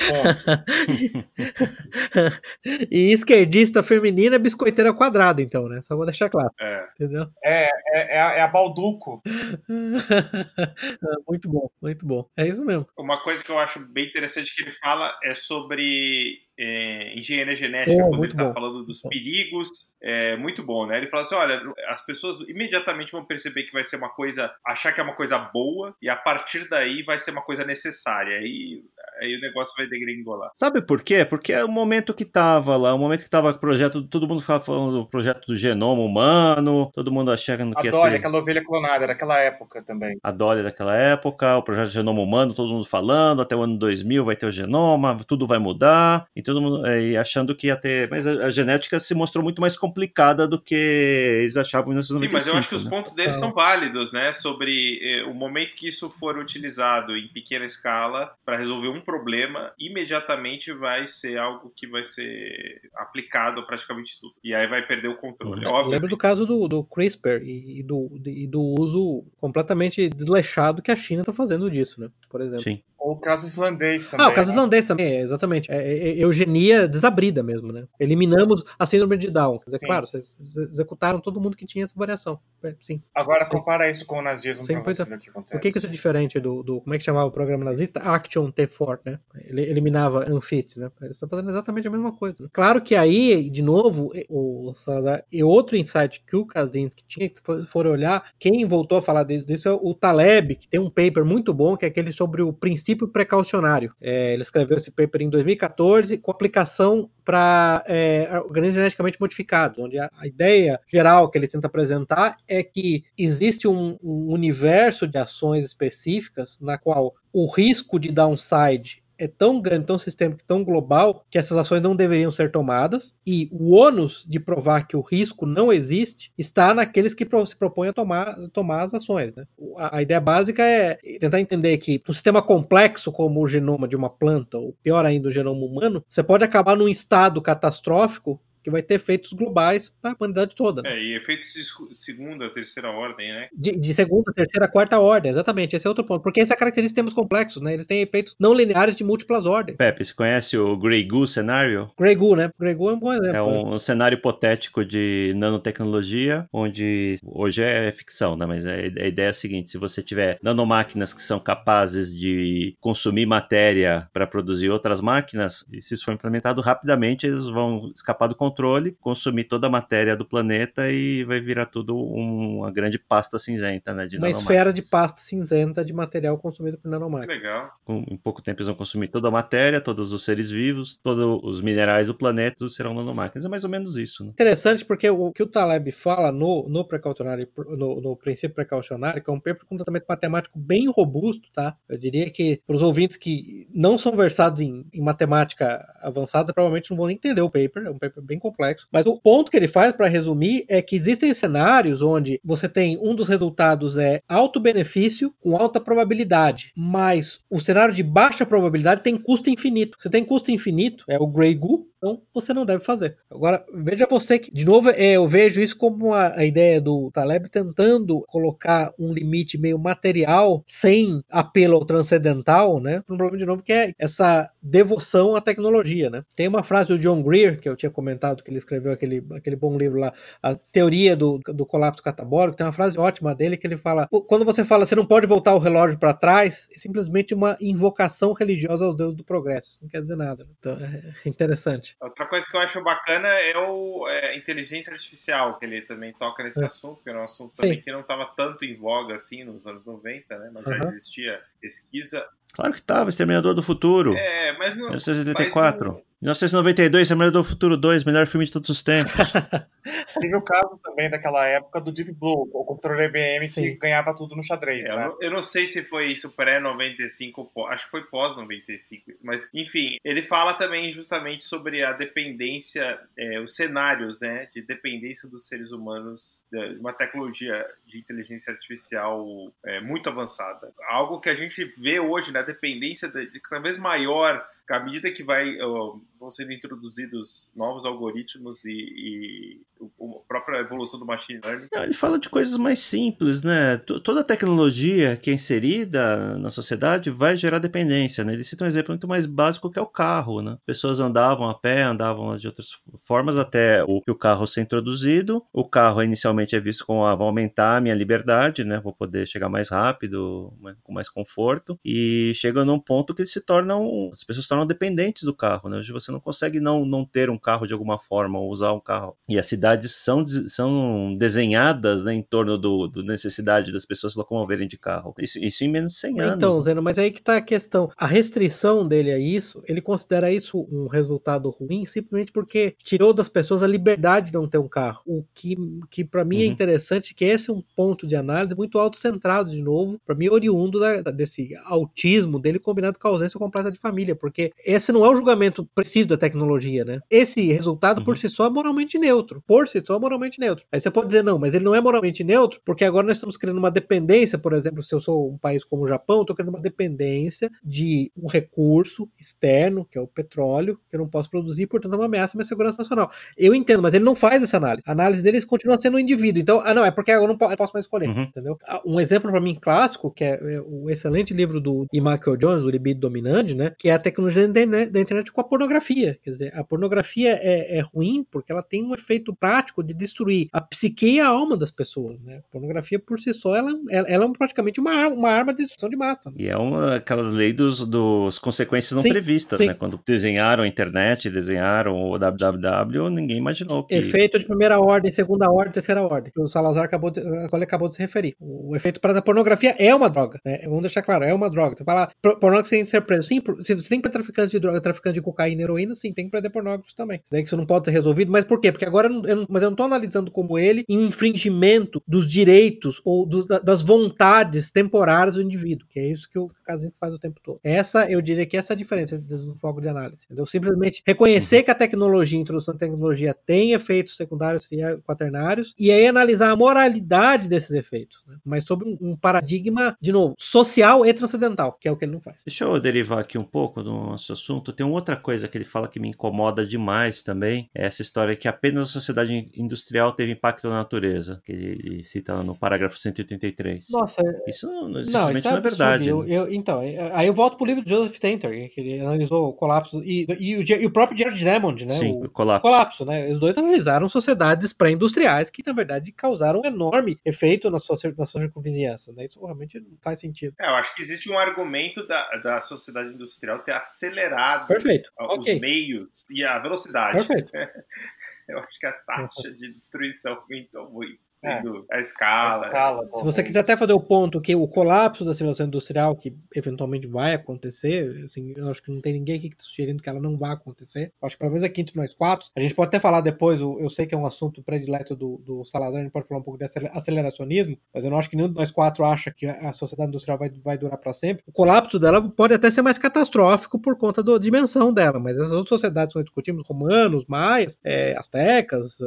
E esquerdista feminina é biscoiteira quadrada, então, né? Só vou deixar claro, É. entendeu? É, é, é, a, é a Balduco. muito bom, muito bom. É isso mesmo. Uma coisa que eu acho bem interessante que ele fala é sobre é, engenharia genética, Oh, quando ele está falando dos perigos. É muito bom, né? Ele fala assim: olha, as pessoas imediatamente vão perceber que vai ser uma coisa, achar que é uma coisa boa, e a partir daí vai ser uma coisa necessária. Aí, aí o negócio vai degringolar. Sabe por quê? Porque é o momento que tava lá, o momento que tava o projeto, todo mundo ficava falando do projeto do genoma humano, todo mundo achando A que ia Dolly, ter aquela ovelha clonada, daquela época também. a Dolly daquela época, o projeto genoma humano, todo mundo falando, até o ano 2000 vai ter o genoma, tudo vai mudar, e todo mundo é, e achando que ia ter, mas a, a genética se mostrou muito mais complicada do que eles achavam em Sim, 1995. mas eu acho que os né? pontos deles são válidos, né? Sobre eh, o momento que isso for utilizado em pequena escala para resolver um problema, imediatamente vai ser algo que vai ser aplicado a praticamente tudo. E aí vai perder o controle. Eu Óbvio. lembro do caso do, do CRISPR e, e do, e do uso completamente desleixado que a China está fazendo disso, né? Por exemplo. Sim. Ou o caso islandês também. Ah, o caso né? islandês também, é, exatamente. É, é- é eugenia desabrida mesmo, né? Eliminamos a síndrome de Down. Quer dizer, Sim. claro, vocês executaram todo mundo que tinha essa variação. É, sim. Agora Sim. compara isso com o nazismo Sim, pra pois você ver o que acontece. Que, que isso é diferente do, do. Como é que chamava o programa nazista? Action T4, né? Ele eliminava Unfit, né? Eles estão fazendo exatamente a mesma coisa. né? Claro que aí, de novo, o Salazar. E outro insight que o Kaczynski tinha, que for olhar, quem voltou a falar disso, disso é o Taleb, que tem um paper muito bom, que é aquele sobre o princípio precaucionário. É, ele escreveu esse paper em 2014 com aplicação para é, organismos geneticamente modificados, onde a, a ideia geral que ele tenta apresentar é que existe um, um universo de ações específicas na qual o risco de downside é tão grande, tão sistêmico, tão global, que essas ações não deveriam ser tomadas, e o ônus de provar que o risco não existe está naqueles que se propõem a tomar, tomar as ações. né? A, a ideia básica é tentar entender que um sistema complexo como o genoma de uma planta, ou pior ainda, o genoma humano, você pode acabar num estado catastrófico que vai ter efeitos globais para a humanidade toda. É, e efeitos de segunda, terceira ordem, né? De, de, segunda, terceira, quarta ordem, exatamente. Esse é outro ponto. Porque essa é a característica de temas complexos, né? Eles têm efeitos não lineares de múltiplas ordens. Pepe, você conhece o Grey Goo cenário? Grey Goo, né? Grey Goo é um bom exemplo. É um, um cenário hipotético de nanotecnologia, onde hoje é ficção, né? Mas a, a ideia é a seguinte: se você tiver nanomáquinas que são capazes de consumir matéria para produzir outras máquinas, e se isso for implementado rapidamente, eles vão escapar do controle, consumir toda a matéria do planeta e vai virar tudo uma grande pasta cinzenta, né? De uma esfera de pasta cinzenta de material consumido por nanomáquinas. Legal. em pouco tempo eles vão consumir toda a matéria, todos os seres vivos, todos os minerais do planeta serão nanomáquinas. É mais ou menos isso. Né? Interessante, porque o que o Taleb fala no, no precaucionário, no, no princípio precaucionário, que é um paper com tratamento matemático bem robusto, tá? Eu diria que para os ouvintes que não são versados em, em matemática avançada, provavelmente não vão nem entender o paper, é um paper bem complexo. Mas o ponto que ele faz, para resumir, é que existem cenários onde você tem um dos resultados é alto benefício com alta probabilidade, mas o cenário de baixa probabilidade tem custo infinito. Você tem custo infinito, é o Grey Goo, então você não deve fazer. Agora, veja você que, de novo, é, eu vejo isso como a, a, ideia do Taleb tentando colocar um limite meio material sem apelo ao transcendental, né? Um problema, de novo, que é essa devoção à tecnologia, né? Tem uma frase do John Greer, que eu tinha comentado, que ele escreveu aquele, aquele bom livro lá, A Teoria do, do Colapso Catabólico, tem uma frase ótima dele que ele fala: quando você fala você não pode voltar o relógio para trás, é simplesmente uma invocação religiosa aos deuses do progresso. Não quer dizer nada. Né? Então, é interessante. Outra coisa que eu acho bacana é o é, inteligência artificial, que ele também toca nesse é. assunto, que é um assunto também que não estava tanto em voga assim nos anos 90, né? Mas uhum. já existia pesquisa. Claro que estava, Exterminador do Futuro. É, mas não. 1984. 1992, Exterminador do Futuro 2, melhor filme de todos os tempos. Teve o caso também daquela época do Deep Blue, o controle IBM Sim. que ganhava tudo no xadrez. É, né? eu, não, eu, não, sei se foi isso pré-95, acho que foi pós-95, mas enfim, ele fala também justamente sobre a dependência, é, os cenários né, de dependência dos seres humanos de uma tecnologia de inteligência artificial é, muito avançada. Algo que a gente vê hoje na né, dependência de, de cada vez maior, à medida que vai. Uh, vão sendo introduzidos novos algoritmos e, e a própria evolução do machine learning. Não, ele fala de coisas mais simples, né? T toda tecnologia que é inserida na sociedade vai gerar dependência, né? Ele cita um exemplo muito mais básico que é o carro, né? Pessoas andavam a pé, andavam de outras formas até o, o carro ser introduzido. O carro inicialmente é visto como ah, vou aumentar a minha liberdade, né? Vou poder chegar mais rápido, com mais conforto. E chega num ponto que eles se tornam, as pessoas se tornam dependentes do carro, né? Hoje você não consegue não, não ter um carro de alguma forma, ou usar um carro. E a cidades são, são desenhadas né, em torno do, do necessidade das pessoas se locomoverem de carro. Isso, isso em menos de 100 anos. Então? Zeno, mas aí que está a questão. A restrição dele a isso, ele considera isso um resultado ruim simplesmente porque tirou das pessoas a liberdade de não ter um carro. O que, que para mim é uhum. é interessante, que esse é um ponto de análise muito autocentrado, de novo, para mim oriundo da, desse autismo dele combinado com a ausência completa de família, porque esse não é o julgamento preciso da tecnologia, né? Esse resultado uhum. por si só é moralmente neutro. Por si só moralmente neutro. Aí você pode dizer, não, mas ele não é moralmente neutro, porque agora nós estamos criando uma dependência, por exemplo, se eu sou um país como o Japão, eu estou criando uma dependência de um recurso externo, que é o petróleo, que eu não posso produzir, portanto é uma ameaça à minha segurança nacional. Eu entendo, mas ele não faz essa análise. A análise dele continua sendo o indivíduo. Então, ah, não, é porque eu não posso mais escolher, uhum. entendeu? Ah, um exemplo para mim clássico, que é, é o excelente livro do Michael Jones, o Libido Dominante, né, que é a tecnologia da internet com a pornografia. Quer dizer, a pornografia é, é ruim porque ela tem um efeito prático de destruir a psique e a alma das pessoas, né? A pornografia por si só, ela, ela, é praticamente uma, uma arma de destruição de massa. Né? E é uma, aquela lei dos, dos consequências não sim, previstas, sim. né? Quando desenharam a internet, desenharam o www, ninguém imaginou que... Efeito de primeira ordem, segunda ordem, terceira ordem. O Salazar acabou de, acabou de se referir. O efeito para a pornografia é uma droga, né? Vamos deixar claro, é uma droga. Você fala, pornografia tem que ser preso. Sim, você tem que ser traficante de droga, traficante de cocaína e heroína, sim, tem que prender pornógrafos também. Isso daí que isso não pode ser resolvido, mas por quê? Porque agora não, eu mas eu não tô analisando como ele em infringimento dos direitos ou dos, das vontades temporárias do indivíduo, que é isso que o Casinho faz o tempo todo. Essa, eu diria que essa é a diferença do foco de análise. Entendeu? Simplesmente reconhecer uhum. que a tecnologia, a introdução da tecnologia tem efeitos secundários e quaternários, e aí analisar a moralidade desses efeitos, né? mas sob um, um paradigma, de novo, social e transcendental, que é o que ele não faz. Deixa eu derivar aqui um pouco do nosso assunto. Tem uma outra coisa que ele fala que me incomoda demais também, é essa história que apenas a sociedade industrial teve impacto na natureza, que ele cita no parágrafo 183. Nossa, isso não, simplesmente não, isso é, não é verdade. Eu, né? eu, então, aí eu volto pro livro de Joseph Tenter, que ele analisou o colapso, e, e, o, e o próprio Jared Diamond, né? Sim, o, colapso. colapso, né? Os dois analisaram sociedades pré-industriais que, na verdade, causaram um enorme efeito na sua, na sua circunvizinhança, né? Isso realmente não faz sentido. É, eu acho que existe um argumento da, da sociedade industrial ter acelerado Perfeito. os okay. meios e a velocidade. Perfeito. eu acho que a taxa de destruição aumentou muito, é. a escala. A escala Se você quiser até fazer o ponto que o colapso da civilização industrial, que eventualmente vai acontecer, assim, eu acho que não tem ninguém aqui que está sugerindo que ela não vai acontecer. Eu acho que pelo menos aqui entre nós quatro, a gente pode até falar depois, eu sei que é um assunto predileto do, do Salazar, a gente pode falar um pouco de aceleracionismo, mas eu não acho que nenhum de nós quatro acha que a sociedade industrial vai, vai durar para sempre. O colapso dela pode até ser mais catastrófico por conta da dimensão dela, mas essas outras sociedades que nós discutimos, romanos, maias, é, astecas,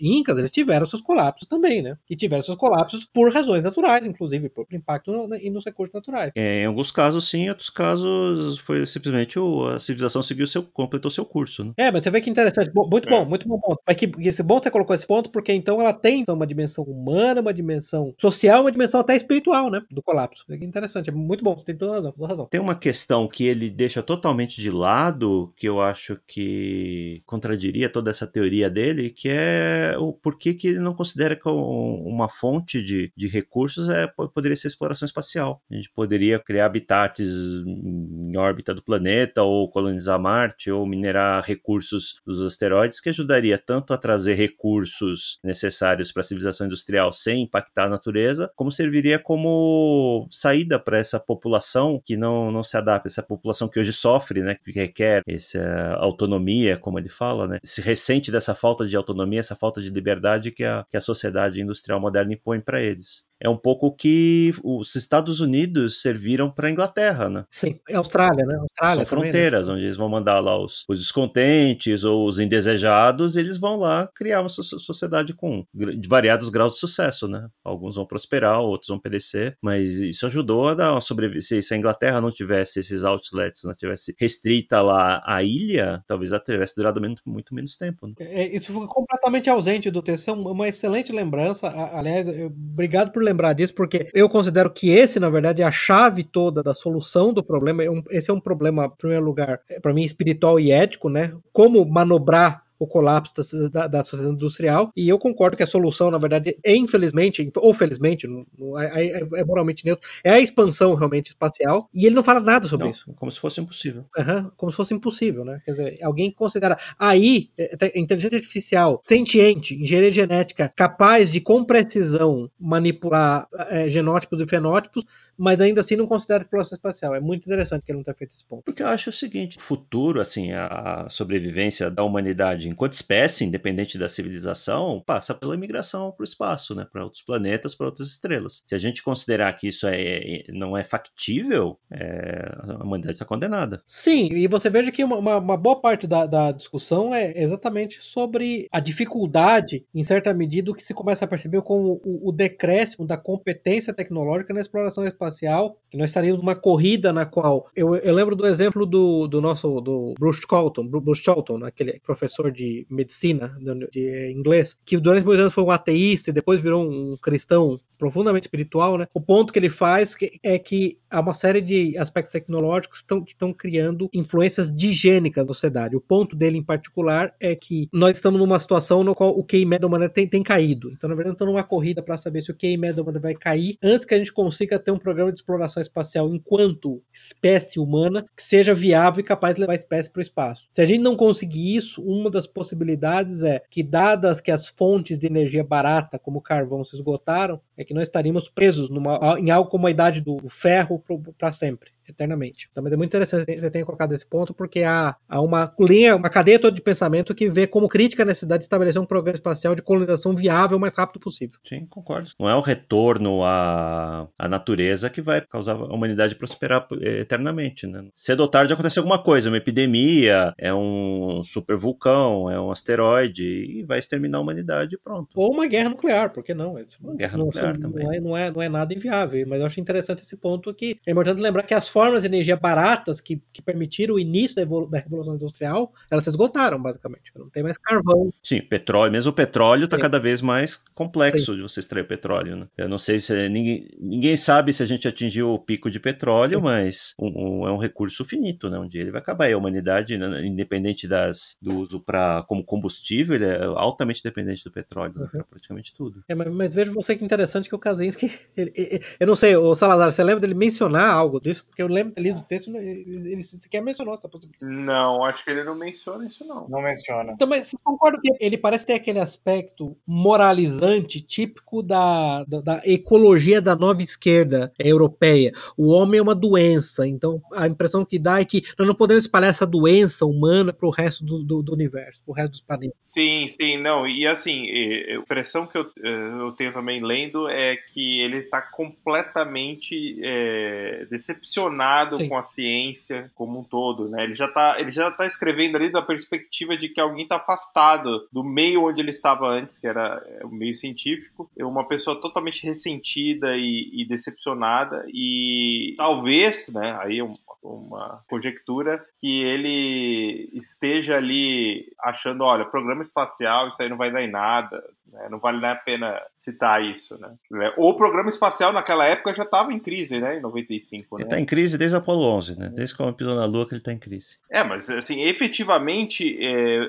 incas, eles tiveram seus colapsos também, né? E tiveram seus colapsos por razões naturais, inclusive, por impacto no, no, nos recursos naturais. É, em alguns casos, sim, em outros casos foi simplesmente o, a civilização seguiu seu, completou seu curso, né? É, mas você vê que interessante. muito bom, é. muito bom ponto. Mas que, esse bom você colocou esse ponto, porque então ela tem uma dimensão humana, uma dimensão social, uma dimensão até espiritual, né? Do colapso. É interessante, é muito bom, você tem toda razão, toda razão. Tem uma questão que ele deixa totalmente de lado, que eu acho que contradiria toda essa teoria dele, que é o porquê que ele não considera que uma fonte de, de recursos é, poderia ser exploração espacial. A gente poderia criar habitats em órbita do planeta, ou colonizar Marte, ou minerar recursos dos asteroides, que ajudaria tanto a trazer recursos necessários para a civilização industrial sem impactar a natureza, como serviria como saída para essa população que não, não se adapta, essa população que hoje sofre, né, que requer essa autonomia, como ele fala, né, se ressente dessa falta de autonomia, essa falta de liberdade que a, que a sociedade industrial moderna impõe para eles é um pouco que os Estados Unidos serviram para a Inglaterra, né? Sim, é Austrália, né? Austrália São também, né? fronteiras, né? onde eles vão mandar lá os, os descontentes ou os indesejados, eles vão lá criar uma sociedade com variados graus de sucesso, né? Alguns vão prosperar, outros vão perecer, mas isso ajudou a dar uma sobrevivência. Se a Inglaterra não tivesse esses outlets, não tivesse restrita lá a ilha, talvez ela tivesse durado muito, muito menos tempo. Né? É, isso foi completamente ausente do texto, é uma excelente lembrança. Aliás, obrigado por lembrar lembrar disso, porque eu considero que esse, na verdade, é a chave toda da solução do problema. É esse é um problema, em primeiro lugar, é, para mim, espiritual e ético, né? Como manobrar o colapso da, da, sociedade industrial, e eu concordo que a solução, na verdade, é infelizmente, ou felizmente, não, não, é, é, é, moralmente neutro, é a expansão realmente espacial, e ele não fala nada sobre não, isso. Como se fosse impossível. Uhum, como se fosse impossível, né? Quer dizer, alguém considera aí, é, inteligência artificial, sentiente, engenharia genética, capaz de, com precisão, manipular é, genótipos e fenótipos, mas ainda assim não considera exploração espacial. É muito interessante que ele não tenha feito esse ponto. Porque eu acho o seguinte: o futuro, assim, a sobrevivência da humanidade enquanto espécie, independente da civilização, passa pela imigração para o espaço, né? Para outros planetas, para outras estrelas. Se a gente considerar que isso é, não é factível, é, a humanidade está condenada. Sim, e você veja que uma, uma boa parte da, da, discussão é exatamente sobre a dificuldade, em certa medida, o que se começa a perceber com o, o decréscimo da competência tecnológica na exploração espacial espacial, que nós estaríamos numa corrida na qual. Eu, eu lembro do exemplo do, do nosso do Bruce Colton, Bruce Colton, aquele professor de medicina de, de inglês, que durante muitos anos foi um ateísta e depois virou um cristão profundamente espiritual, né? O ponto que ele faz é que há uma série de aspectos tecnológicos que estão, criando influências digênicas na sociedade. O ponto dele em particular é que nós estamos numa situação no qual o QI médio da humanidade tem, tem caído. Então, na verdade, estamos numa corrida para saber se o QI médio da humanidade vai cair antes que a gente consiga ter um programa de exploração espacial enquanto espécie humana que seja viável e capaz de levar a espécie para o espaço. Se a gente não conseguir isso, uma das possibilidades é que, dadas que as fontes de energia barata, como o carvão, se esgotaram, é que nós estaríamos presos numa, em algo como a idade do ferro para sempre. Eternamente. Também é muito interessante que você tenha colocado esse ponto, porque há, há uma linha, uma cadeia toda de pensamento que vê como crítica a necessidade de estabelecer um programa espacial de colonização viável o mais rápido possível. Sim, concordo. Não é o retorno à, à natureza que vai causar a humanidade prosperar eh, eternamente, né? Cedo ou tarde acontece alguma coisa, uma epidemia, é um super vulcão, é um asteroide e vai exterminar a humanidade e pronto. Ou uma guerra nuclear, por que não? Uma guerra não, nuclear não também. É, não, é, não é nada inviável, mas eu acho interessante esse ponto aqui. É importante lembrar que as formas de energia baratas que, que permitiram o início da, evolu- da Revolução Industrial, elas se esgotaram, basicamente. Não tem mais carvão. Sim, petróleo, mesmo o petróleo está Sim. cada vez mais complexo de você extrair petróleo. Né? Eu não sei se ninguém, ninguém sabe se a gente atingiu o pico de petróleo, Sim. mas um- um- é um recurso finito, né? Um dia ele vai acabar. E a humanidade, né, independente das, do uso para como combustível, ele é altamente dependente do petróleo né, Uhum. para praticamente tudo. É, mas, mas veja você que interessante que o Kaczynski. ele- ele- eu não sei, o Salazar, você lembra dele mencionar algo disso? Porque eu lembro de ter lido o texto, ele, ele sequer mencionou essa possibilidade. Não, acho que ele não menciona isso, não. Não menciona. Então, mas você concorda que ele parece ter aquele aspecto moralizante típico da, da, da ecologia da nova esquerda europeia? O homem é uma doença, então a impressão que dá é que nós não podemos espalhar essa doença humana para o resto do, do, do universo, para o resto dos planetas. Sim, sim, não. E assim, a impressão que eu, eh, eu tenho também lendo é que ele está completamente eh, decepcionado Sim. com a ciência como um todo, né? Ele já está ele já tá escrevendo ali da perspectiva de que alguém está afastado do meio onde ele estava antes, que era eh, o meio científico, é uma pessoa totalmente ressentida e, e decepcionada e talvez, né? Aí um- uma conjectura que ele esteja ali achando, olha, programa espacial, isso aí não vai dar em nada, né? não vale nem a pena citar isso, né? O programa espacial naquela época já estava em crise, né? Em 95, Ele né? está em crise desde Apolo 11, né? Desde que o homem pisou na Lua que ele está em crise. É, mas assim, efetivamente, é,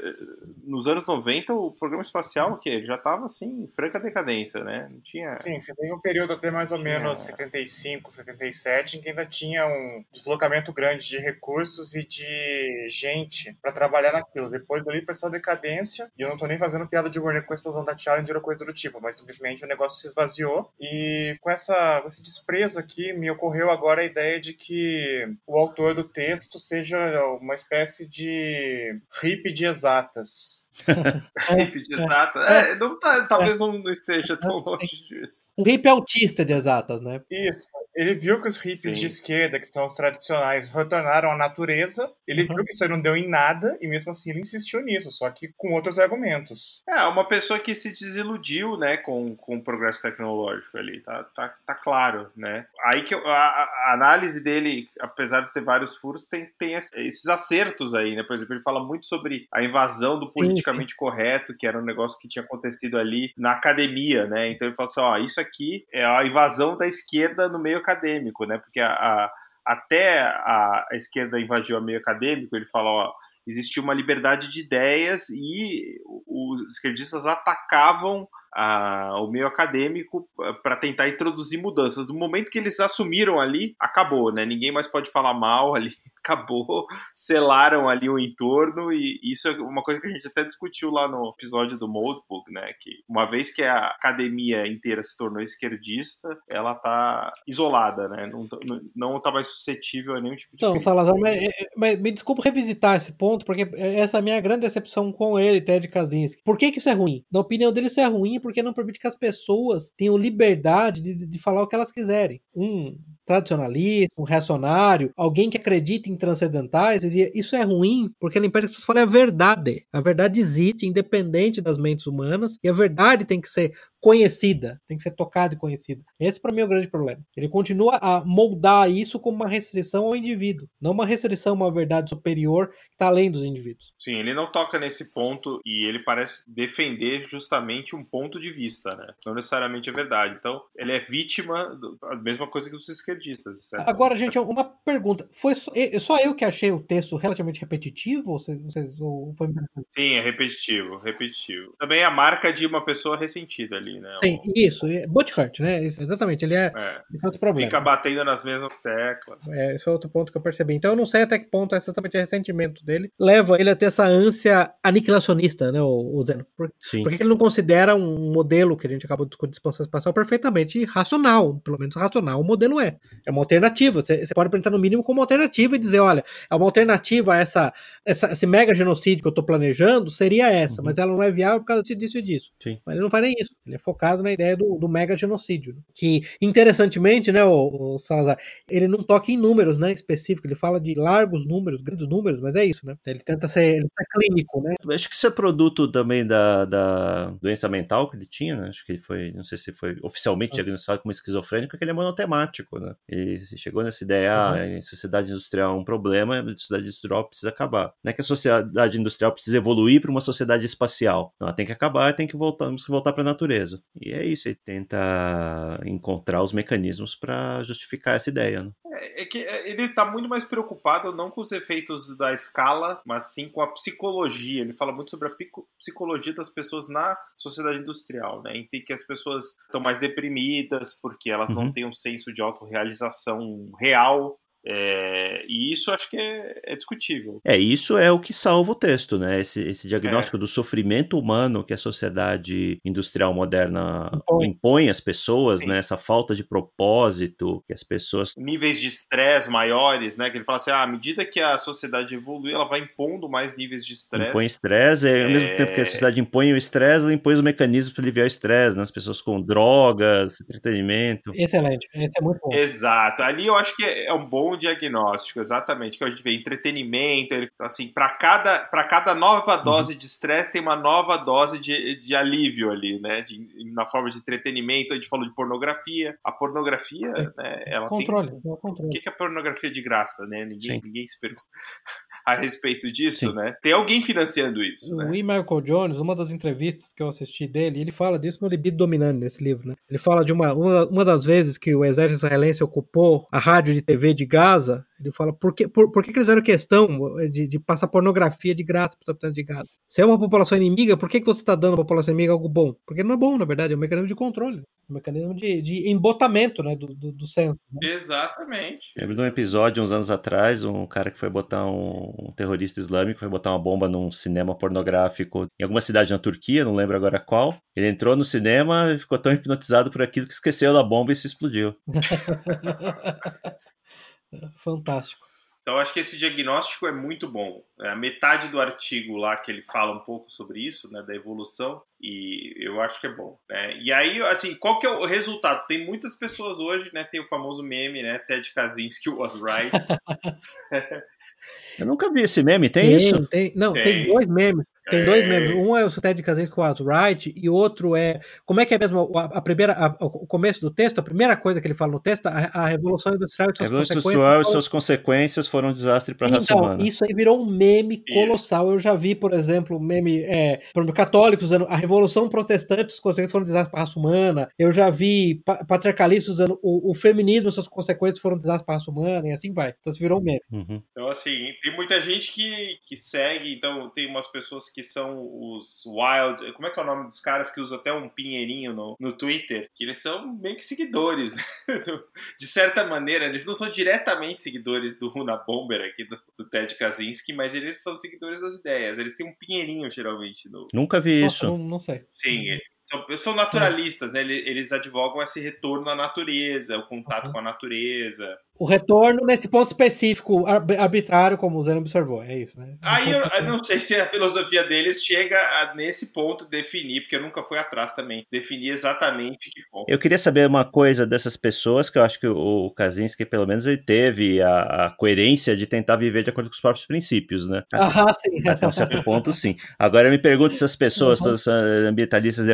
nos anos 90, o programa espacial, o quê? Já estava assim, em franca decadência, né? Não tinha. Sim, você tem um período até mais ou Tinha- menos 75, 77, em que ainda tinha um deslocamento grande de recursos e de gente para trabalhar naquilo. Depois dali foi só decadência, e eu não tô nem fazendo piada de Warner com a explosão da Ou coisa do tipo, mas simplesmente o negócio se esvaziou. E com, essa, esse desprezo aqui, me ocorreu agora a ideia de que o autor do texto seja uma espécie de hippie de exatas. Hippie de exata. É, não tá- talvez não, não esteja tão longe disso. Um hippie autista de exatas, né? Isso. Ele viu que os hippies Sim. de esquerda, que são os tradicionais, retornaram à natureza. Ele Uhum. viu que isso aí não deu em nada e mesmo assim ele insistiu nisso, só que com outros argumentos. É, uma pessoa que se desiludiu, né, com, com o progresso tecnológico ali, tá, tá, tá claro, né. Aí que a, a análise dele, apesar de ter vários furos, tem, tem es- esses acertos aí, né, por exemplo, ele fala muito sobre a invasão do politicamente correto, que era um negócio que tinha acontecido ali na academia, né, então ele fala assim, ó, isso aqui é a invasão da esquerda no meio acadêmico, né, porque a, a- até a, a esquerda invadiu o meio acadêmico, ele fala, ó, existia uma liberdade de ideias e os esquerdistas atacavam ah, o meio acadêmico para tentar introduzir mudanças. No momento que eles assumiram ali, acabou, né? Ninguém mais pode falar mal ali, acabou, selaram ali o entorno e isso é uma coisa que a gente até discutiu lá no episódio do Moldbook, né? Que uma vez que a academia inteira se tornou esquerdista, ela tá isolada, né? Não, não tá mais suscetível a nenhum tipo de Então, crítica. Salazar, mas, é, é, mas me desculpa revisitar esse ponto, porque essa é a minha grande decepção com ele, Ted Kaczynski. Por que, que isso é ruim? Na opinião dele, isso é ruim porque não permite que as pessoas tenham liberdade de, de- falar o que elas quiserem. Um tradicionalista, um reacionário, alguém que acredita em transcendentais, diria, isso é ruim porque ele impede que as pessoas falem a verdade. A verdade existe, independente das mentes humanas, e a verdade tem que ser conhecida, tem que ser tocada e conhecida. Esse para mim é o grande problema. Ele continua a moldar isso como uma restrição ao indivíduo, não uma restrição a uma verdade superior que está além dos indivíduos. Sim, ele não toca nesse ponto e ele parece defender justamente um ponto de vista, né? Não necessariamente a verdade. Então, ele é vítima da mesma coisa que os esquerdistas. certo? Agora, gente, uma pergunta. Foi só, só eu que achei o texto relativamente repetitivo? Ou vocês, vocês- ou foi Sim, é repetitivo, repetitivo. Também é a marca de uma pessoa ressentida ali. Ali, né? Sim, O- isso. é Butthurt, né? Isso, exatamente. Ele é, é, esse é outro problema. fica batendo nas mesmas teclas. É, esse é outro ponto que eu percebi. Então eu não sei até que ponto exatamente o ressentimento dele leva ele a ter essa ânsia aniquilacionista, né, o, o Zeno? Por, Sim. por que que ele não considera um modelo que a gente acabou de discutir de expansão espacial perfeitamente racional? Pelo menos racional o modelo é. É uma alternativa. Você, você pode apresentar no mínimo como alternativa e dizer, olha, é uma alternativa a essa, essa- esse mega genocídio que eu estou planejando, seria essa, Uhum. mas ela não é viável por causa disso, disso e disso. Sim. Mas ele não faz nem isso. Ele é focado na ideia do, do mega genocídio. né? Que, interessantemente, né, o, Salazar, ele não toca em números, né, específicos. Ele fala de largos números, grandes números, mas é isso, né? Ele tenta ser, ele é clínico, né? Acho que isso é produto também da, da doença mental que ele tinha, né? Acho que ele foi, não sei se foi oficialmente Ah. diagnosticado como esquizofrênico, que ele é monotemático, né? Ele chegou nessa ideia, ah, Uhum. a sociedade industrial é um problema, a sociedade industrial precisa acabar. Não é que a sociedade industrial precisa evoluir para uma sociedade espacial. Não, ela tem que acabar, tem que voltar, temos que voltar para a natureza. E é isso, ele tenta encontrar os mecanismos para justificar essa ideia, né? É, é que é, ele tá muito mais preocupado não com os efeitos da escala, mas sim com a psicologia. Ele fala muito sobre a psicologia das pessoas na sociedade industrial, né? Em que as pessoas estão mais deprimidas porque elas não Uhum. têm um senso de autorrealização real. É, e isso acho que é, é discutível. É, isso é o que salva o texto, né? Esse, esse É. diagnóstico do sofrimento humano que a sociedade industrial moderna Impõe. impõe, às pessoas, Sim. né? Essa falta de propósito que as pessoas. Níveis de estresse maiores, né? Que ele fala assim: ah, à medida que a sociedade evolui, ela vai impondo mais níveis de estresse. Impõe estresse, e ao mesmo É. tempo que a sociedade impõe o estresse, ela impõe os mecanismos para aliviar o estresse, né? As pessoas com drogas, entretenimento. Excelente. Esse é muito bom. Exato. Ali eu acho que é um bom diagnóstico, exatamente. Que a gente vê entretenimento, ele assim, para cada para cada nova dose de estresse tem uma nova dose de, de alívio ali, né? De, na forma de entretenimento, a gente falou de pornografia. A pornografia, né, ela tem Controle. é o controle. que que é pornografia de graça, né? Ninguém, Sim. ninguém se pergunta a respeito disso, Sim. né? Tem alguém financiando isso, O né? E. Michael Jones, uma das entrevistas que eu assisti dele, ele fala disso no Libido Dominante, nesse livro, né? Ele fala de uma, uma, uma das vezes que o exército israelense ocupou a rádio de TV de Gaza, ele fala, por que, por, por que, que eles fizeram questão de, de passar pornografia de graça para os habitantes de Gaza? Se é uma população inimiga, por que, que você está dando à população inimiga algo bom? Porque não é bom, na verdade, é um mecanismo de controle, um mecanismo de, de embotamento né, do, do, do centro. né? Exatamente. Lembro de um episódio uns anos atrás, um cara que foi botar um, um terrorista islâmico, foi botar uma bomba num cinema pornográfico em alguma cidade na Turquia, não lembro agora qual. Ele entrou no cinema e ficou tão hipnotizado por aquilo que esqueceu da bomba e se explodiu. Fantástico. Então, acho que esse diagnóstico é muito bom. É a metade do artigo lá que ele fala um pouco sobre isso, né, da evolução, e eu acho que é bom. Né? E aí, assim, qual que é o resultado? Tem muitas pessoas hoje, né, tem o famoso meme, né, Ted Kaczynski was right. Eu nunca vi esse meme, tem, isso? Tem, não, tem. Tem. dois memes. Tem dois Tem. memes. Um é o Ted Kaczynski was right e outro é como é que é mesmo a, a primeira a- o começo do texto, a primeira coisa que ele fala no texto, a, a revolução industrial e A suas Revolução consequências. Industrial e suas consequências foram um desastre para a raça Então, humana. isso aí virou um meme Isso. colossal. Eu já vi, por exemplo, meme é, por exemplo, católicos usando a Revolução Protestante, as consequências foram um desastre para a raça humana. Eu já vi pa- patriarcalistas usando o, o feminismo, suas consequências foram um desastre para a raça humana, e assim vai. Então, isso virou um meme. Uhum. Então, assim, tem muita gente que, que segue, então tem umas pessoas que são os wild, como é que é o nome dos caras que usam até um pinheirinho no, no Twitter? Que eles são meio que seguidores, né? De certa maneira, eles não são diretamente seguidores do Runa Bomber aqui, do, do Ted Kaczynski, mas eles são seguidores das ideias. Eles têm um pinheirinho, geralmente, no... Nunca vi Nossa, isso. não, não sei. Sim, são, são naturalistas, né? Eles, eles advogam esse retorno à natureza, o contato Uhum. com a natureza. O retorno nesse ponto específico, ar- arbitrário, como o Zeno observou. É isso, né? Aí eu, eu não sei se a filosofia deles chega a, nesse ponto definir, porque eu nunca fui atrás também, definir exatamente que ponto. Eu queria saber uma coisa dessas pessoas, que eu acho que o, Kaczynski, pelo menos, ele teve a, a coerência de tentar viver de acordo com os próprios princípios, né? Ah, sim. Até um certo ponto, sim. Agora eu me pergunto se as pessoas, Uhum. todas essas ambientalistas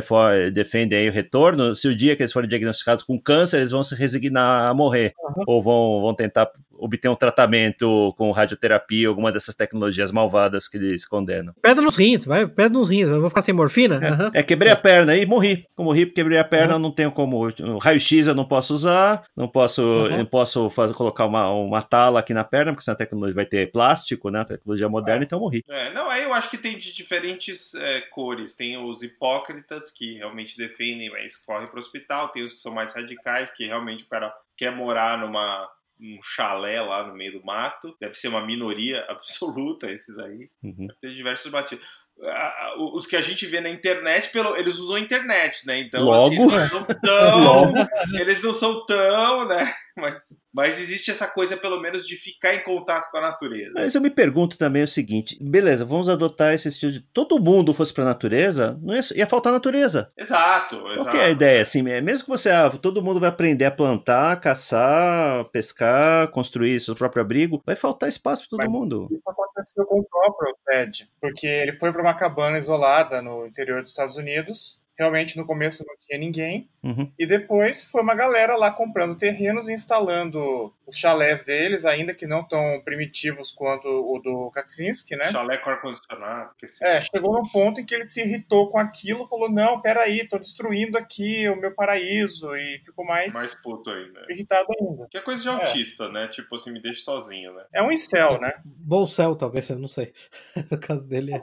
defendem aí o retorno, se o dia que eles forem diagnosticados com câncer, eles vão se resignar a morrer. Uhum. Ou vão, vão tentar obter um tratamento com radioterapia, alguma dessas tecnologias malvadas que eles condenam. Pedra nos rins, vai, pedra nos rins. Eu vou ficar sem morfina? É, Aham. é, quebrei a perna aí, morri. Eu morri porque quebrei a perna, não tenho como. o Raio-X eu não posso usar, não posso, Uhum. não posso fazer, colocar uma, uma tala aqui na perna, porque senão a tecnologia vai ter plástico, né? A tecnologia moderna, então eu morri. É, não, aí eu acho que tem de diferentes é, cores. Tem os hipócritas que realmente defendem, mas correm para o hospital. Tem os que são mais radicais, que realmente o cara quer morar numa um chalé lá no meio do mato. Deve ser uma minoria absoluta esses aí. Uhum. Tem diversos batidos. Ah, Os que a gente vê na internet, pelo, eles usam a internet, né? Então, Logo. assim, eles, não tão, eles não são tão, né? Mas, mas existe essa coisa, pelo menos, de ficar em contato com a natureza. Mas eu me pergunto também o seguinte: beleza, vamos adotar esse estilo de todo mundo fosse para a natureza, não ia, ia faltar natureza. Exato, Qual exato. que é a ideia? Assim, é, mesmo que você, ah, todo mundo vai aprender a plantar, caçar, pescar, construir seu próprio abrigo, vai faltar espaço para todo Mas- mundo. Isso aconteceu com o próprio Ted, porque ele foi para uma cabana isolada no interior dos Estados Unidos. Realmente no começo não tinha ninguém. Uhum. E depois foi uma galera lá comprando terrenos e instalando os chalés deles, ainda que não tão primitivos quanto o do Kaczynski, né? Chalé com ar-condicionado. assim, É, chegou num ponto em que ele se irritou com aquilo, falou: Não, peraí, tô destruindo aqui o meu paraíso, e ficou mais, Mais puto ainda. irritado ainda. Que é coisa de autista, né? Tipo assim, me deixa sozinho, né? É um incel, né? Bolsel, talvez, eu não sei. no caso dele. é.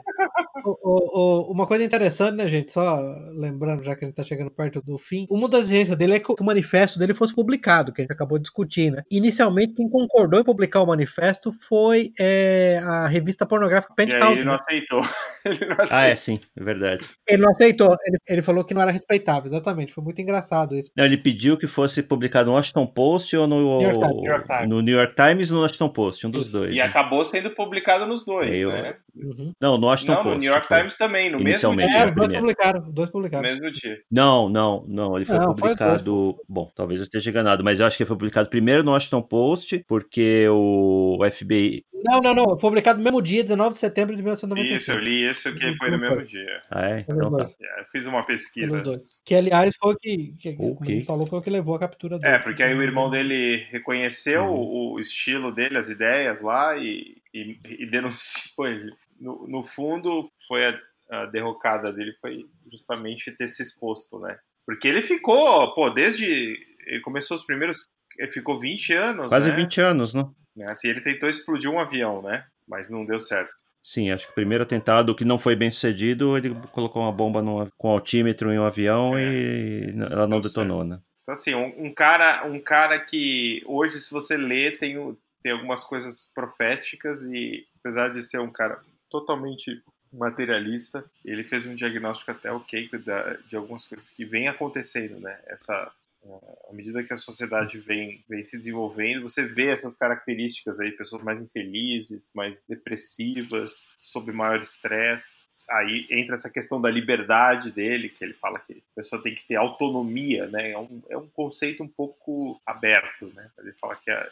O- o- uma coisa interessante, né, gente? Só lembrando, já que a gente tá chegando perto do fim, uma das exigências dele é que o manifesto dele fosse publicado, que a gente acabou de discutir, né? Inicialmente, quem concordou em publicar o manifesto foi é, a revista pornográfica E aí Penthouse. ele não né? aceitou. ele não aceitou. Ah, é sim, é verdade. Ele não aceitou, ele, ele falou que não era respeitável, exatamente. Foi muito engraçado isso. Não, ele pediu que fosse publicado no Washington Post ou no New York Times, New York Times. no New York Times ou no Washington Post, um dos dois. E né? acabou sendo publicado nos dois, Eu- né? Uhum. Não, no Washington Não, Post. No New York foi. Times também, no mesmo Inicialmente, dia. É, né? os dois primeiro. publicaram, dois No publicaram. mesmo dia. Não, não, não. Ele foi Não, foi publicado. Bom, talvez eu esteja enganado, mas eu acho que ele foi publicado primeiro no Washington Post, porque o FBI. Não, não, não. Foi publicado no mesmo dia, 19 de setembro de 1995. Isso, eu li isso que foi no mesmo dia. Ah, é? Foi Então tá. É, Eu fiz uma pesquisa. Que, aliás, foi o que, que como Ok. ele falou, foi o que levou à captura dele. É, porque aí o irmão dele reconheceu Uhum. o, o estilo dele, as ideias lá e, e, e denunciou ele. No, no fundo, foi a, a derrocada dele foi justamente ter se exposto, né? Porque ele ficou, pô, desde. Ele começou os primeiros. Ele ficou 20 anos. Quase né? 20 anos, né? Né, Assim, ele tentou explodir um avião, né? Mas não deu certo. Sim, acho que o primeiro atentado que não foi bem sucedido, ele colocou uma bomba no, com altímetro em um avião É. e ela não Deu detonou, né? Então, assim, um, um cara, um cara que hoje, se você lê, tem, tem algumas coisas proféticas e, apesar de ser um cara totalmente materialista, ele fez um diagnóstico até ok de algumas coisas que vêm acontecendo, né? Essa, à medida que a sociedade vem, vem se desenvolvendo, você vê essas características aí, pessoas mais infelizes, mais depressivas, sob maior estresse. Aí entra essa questão da liberdade dele, que ele fala que a pessoa tem que ter autonomia, né? É um, é um conceito um pouco aberto, né? Ele fala que a,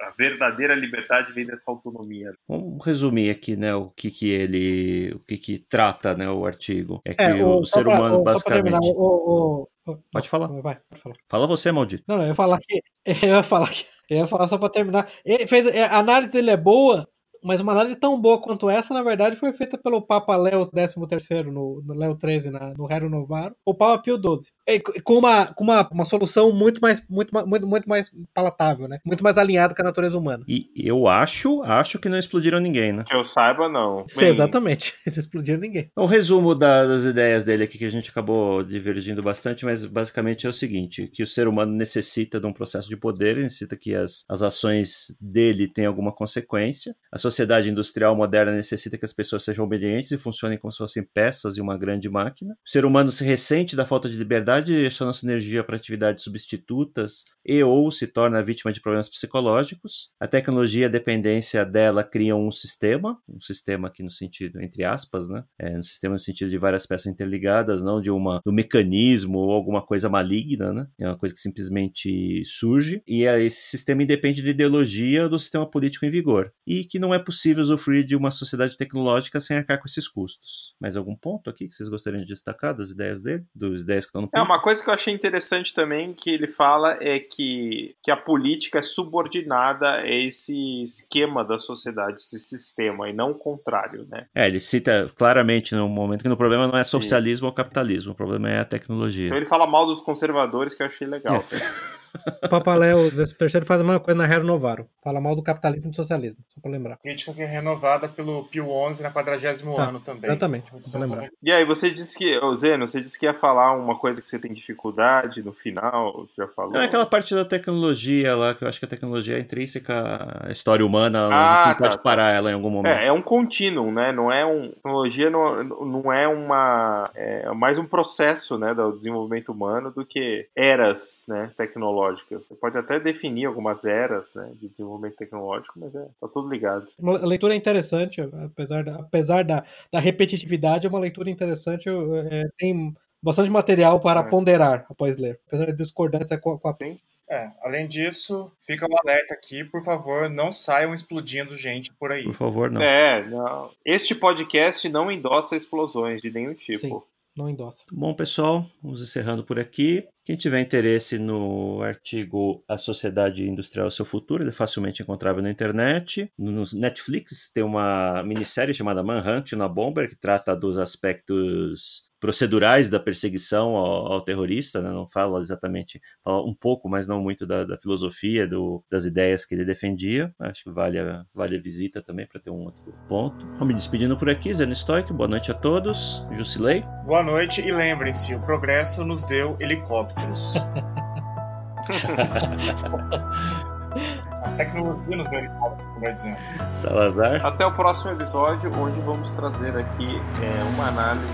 a, a verdadeira liberdade vem dessa autonomia. Vamos resumir aqui, né, o que que ele, o que que trata, né, o artigo. É que É, o, o- ser pra- humano, o- pra terminar, basicamente... o- o- o- Pode não, falar. Vai, pode falar. Fala você, maldito. Não, não, eu ia falar que. Eu ia falar que. Eu ia falar só pra terminar. Ele fez, é, a análise dele é boa, mas uma análise tão boa quanto essa, na verdade, foi feita pelo Papa Léo XIII, no, no Léo XIII, na, no Rero Novaro, o Papa Pio XII. E com uma, com uma, uma solução muito mais, muito, muito, muito mais palatável, né? Muito mais alinhada com a natureza humana. E eu acho, acho que não explodiram ninguém, né? Que eu saiba, não. Sim, exatamente. Não explodiu ninguém. O resumo da- das ideias dele aqui, que a gente acabou divergindo bastante, mas basicamente é o seguinte: que o ser humano necessita de um processo de poder, necessita que as, as ações dele tenham alguma consequência. A sociedade industrial moderna necessita que as pessoas sejam obedientes e funcionem como se fossem peças de uma grande máquina. O ser humano se ressente da falta de liberdade e direciona sua energia para atividades substitutas e ou se torna vítima de problemas psicológicos. A tecnologia e a dependência dela criam um sistema, um sistema aqui no sentido, entre aspas, né? É, um sistema no sentido de várias peças interligadas, não de uma, um mecanismo ou alguma coisa maligna, né? É uma coisa que simplesmente surge e é, esse sistema independe da ideologia do sistema político em vigor e que não é possível usufruir de uma sociedade tecnológica sem arcar com esses custos. Mais algum ponto aqui que vocês gostariam de destacar das ideias dele? Dos ideias que estão no É, uma coisa que eu achei interessante também que ele fala é que, que a política é subordinada a esse esquema da sociedade, esse sistema, e não o contrário, né? É, ele cita claramente no momento que o problema não é socialismo ou capitalismo, o problema é a tecnologia. Então ele fala mal dos conservadores, que eu achei legal. O Papaléu desse terceiro faz a mesma coisa na Rero Novaro. Fala mal do capitalismo e do socialismo, só pra lembrar. Crítica que é renovada pelo Pio XI na 40 Tá, ano também. Exatamente, pra lembrar. E aí, você disse que, ô Zeno, você disse que ia falar uma coisa que você tem dificuldade no final, já falou? É aquela parte da tecnologia lá, que eu acho que a tecnologia é intrínseca à história humana, Ah, a gente não pode tá, parar ela em algum momento. É, é um contínuo, né? Não é um. Tecnologia não, não é uma. É mais um processo, né, do desenvolvimento humano do que eras, né, tecnológicas. Você pode até definir algumas eras, né, de desenvolvimento tecnológico, mas é, tá tudo ligado. Uma- A leitura é interessante, apesar da, apesar da, da repetitividade, é uma leitura interessante. é, tem bastante material para É. ponderar após ler, apesar da discordância com a, com a Sim. É, além disso, fica o alerta aqui, por favor, não saiam explodindo gente por aí. Por favor, não. É, não. Este podcast não endossa explosões de nenhum tipo. Sim. Não endossa. Bom, pessoal, vamos encerrando por aqui. Quem tiver interesse no artigo A Sociedade Industrial e Seu Futuro, ele é facilmente encontrável na internet. No Netflix tem uma minissérie chamada Manhunt na Bomber, que trata dos aspectos procedurais da perseguição ao, ao terrorista, né? não fala exatamente, fala um pouco, mas não muito da, da filosofia, do, das ideias que ele defendia. Acho que vale a, vale a visita também para ter um outro ponto. Vou me despedindo por aqui, Zeno Stoic, boa noite a todos. Jusilei. Boa noite e lembrem-se, o progresso nos deu helicópteros. A tecnologia nos melhor dizendo. Salazar. Até o próximo episódio, onde vamos trazer aqui é, uma análise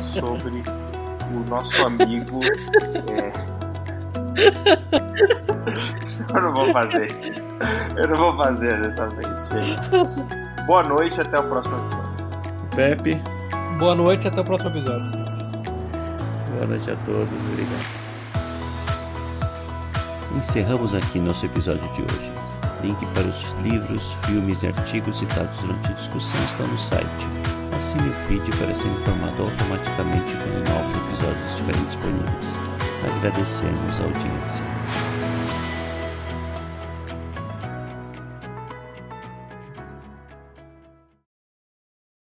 sobre o nosso amigo. é, Eu não vou fazer. Eu não vou fazer dessa vez, gente. Boa noite, até o próximo episódio. Pepe. Boa noite e até o próximo episódio. Boa noite a todos, obrigado. Encerramos aqui nosso episódio de hoje. Link para os livros, filmes e artigos citados durante a discussão está no site. Assine o feed para ser informado automaticamente quando novos episódios estiverem disponíveis. Agradecemos a audiência.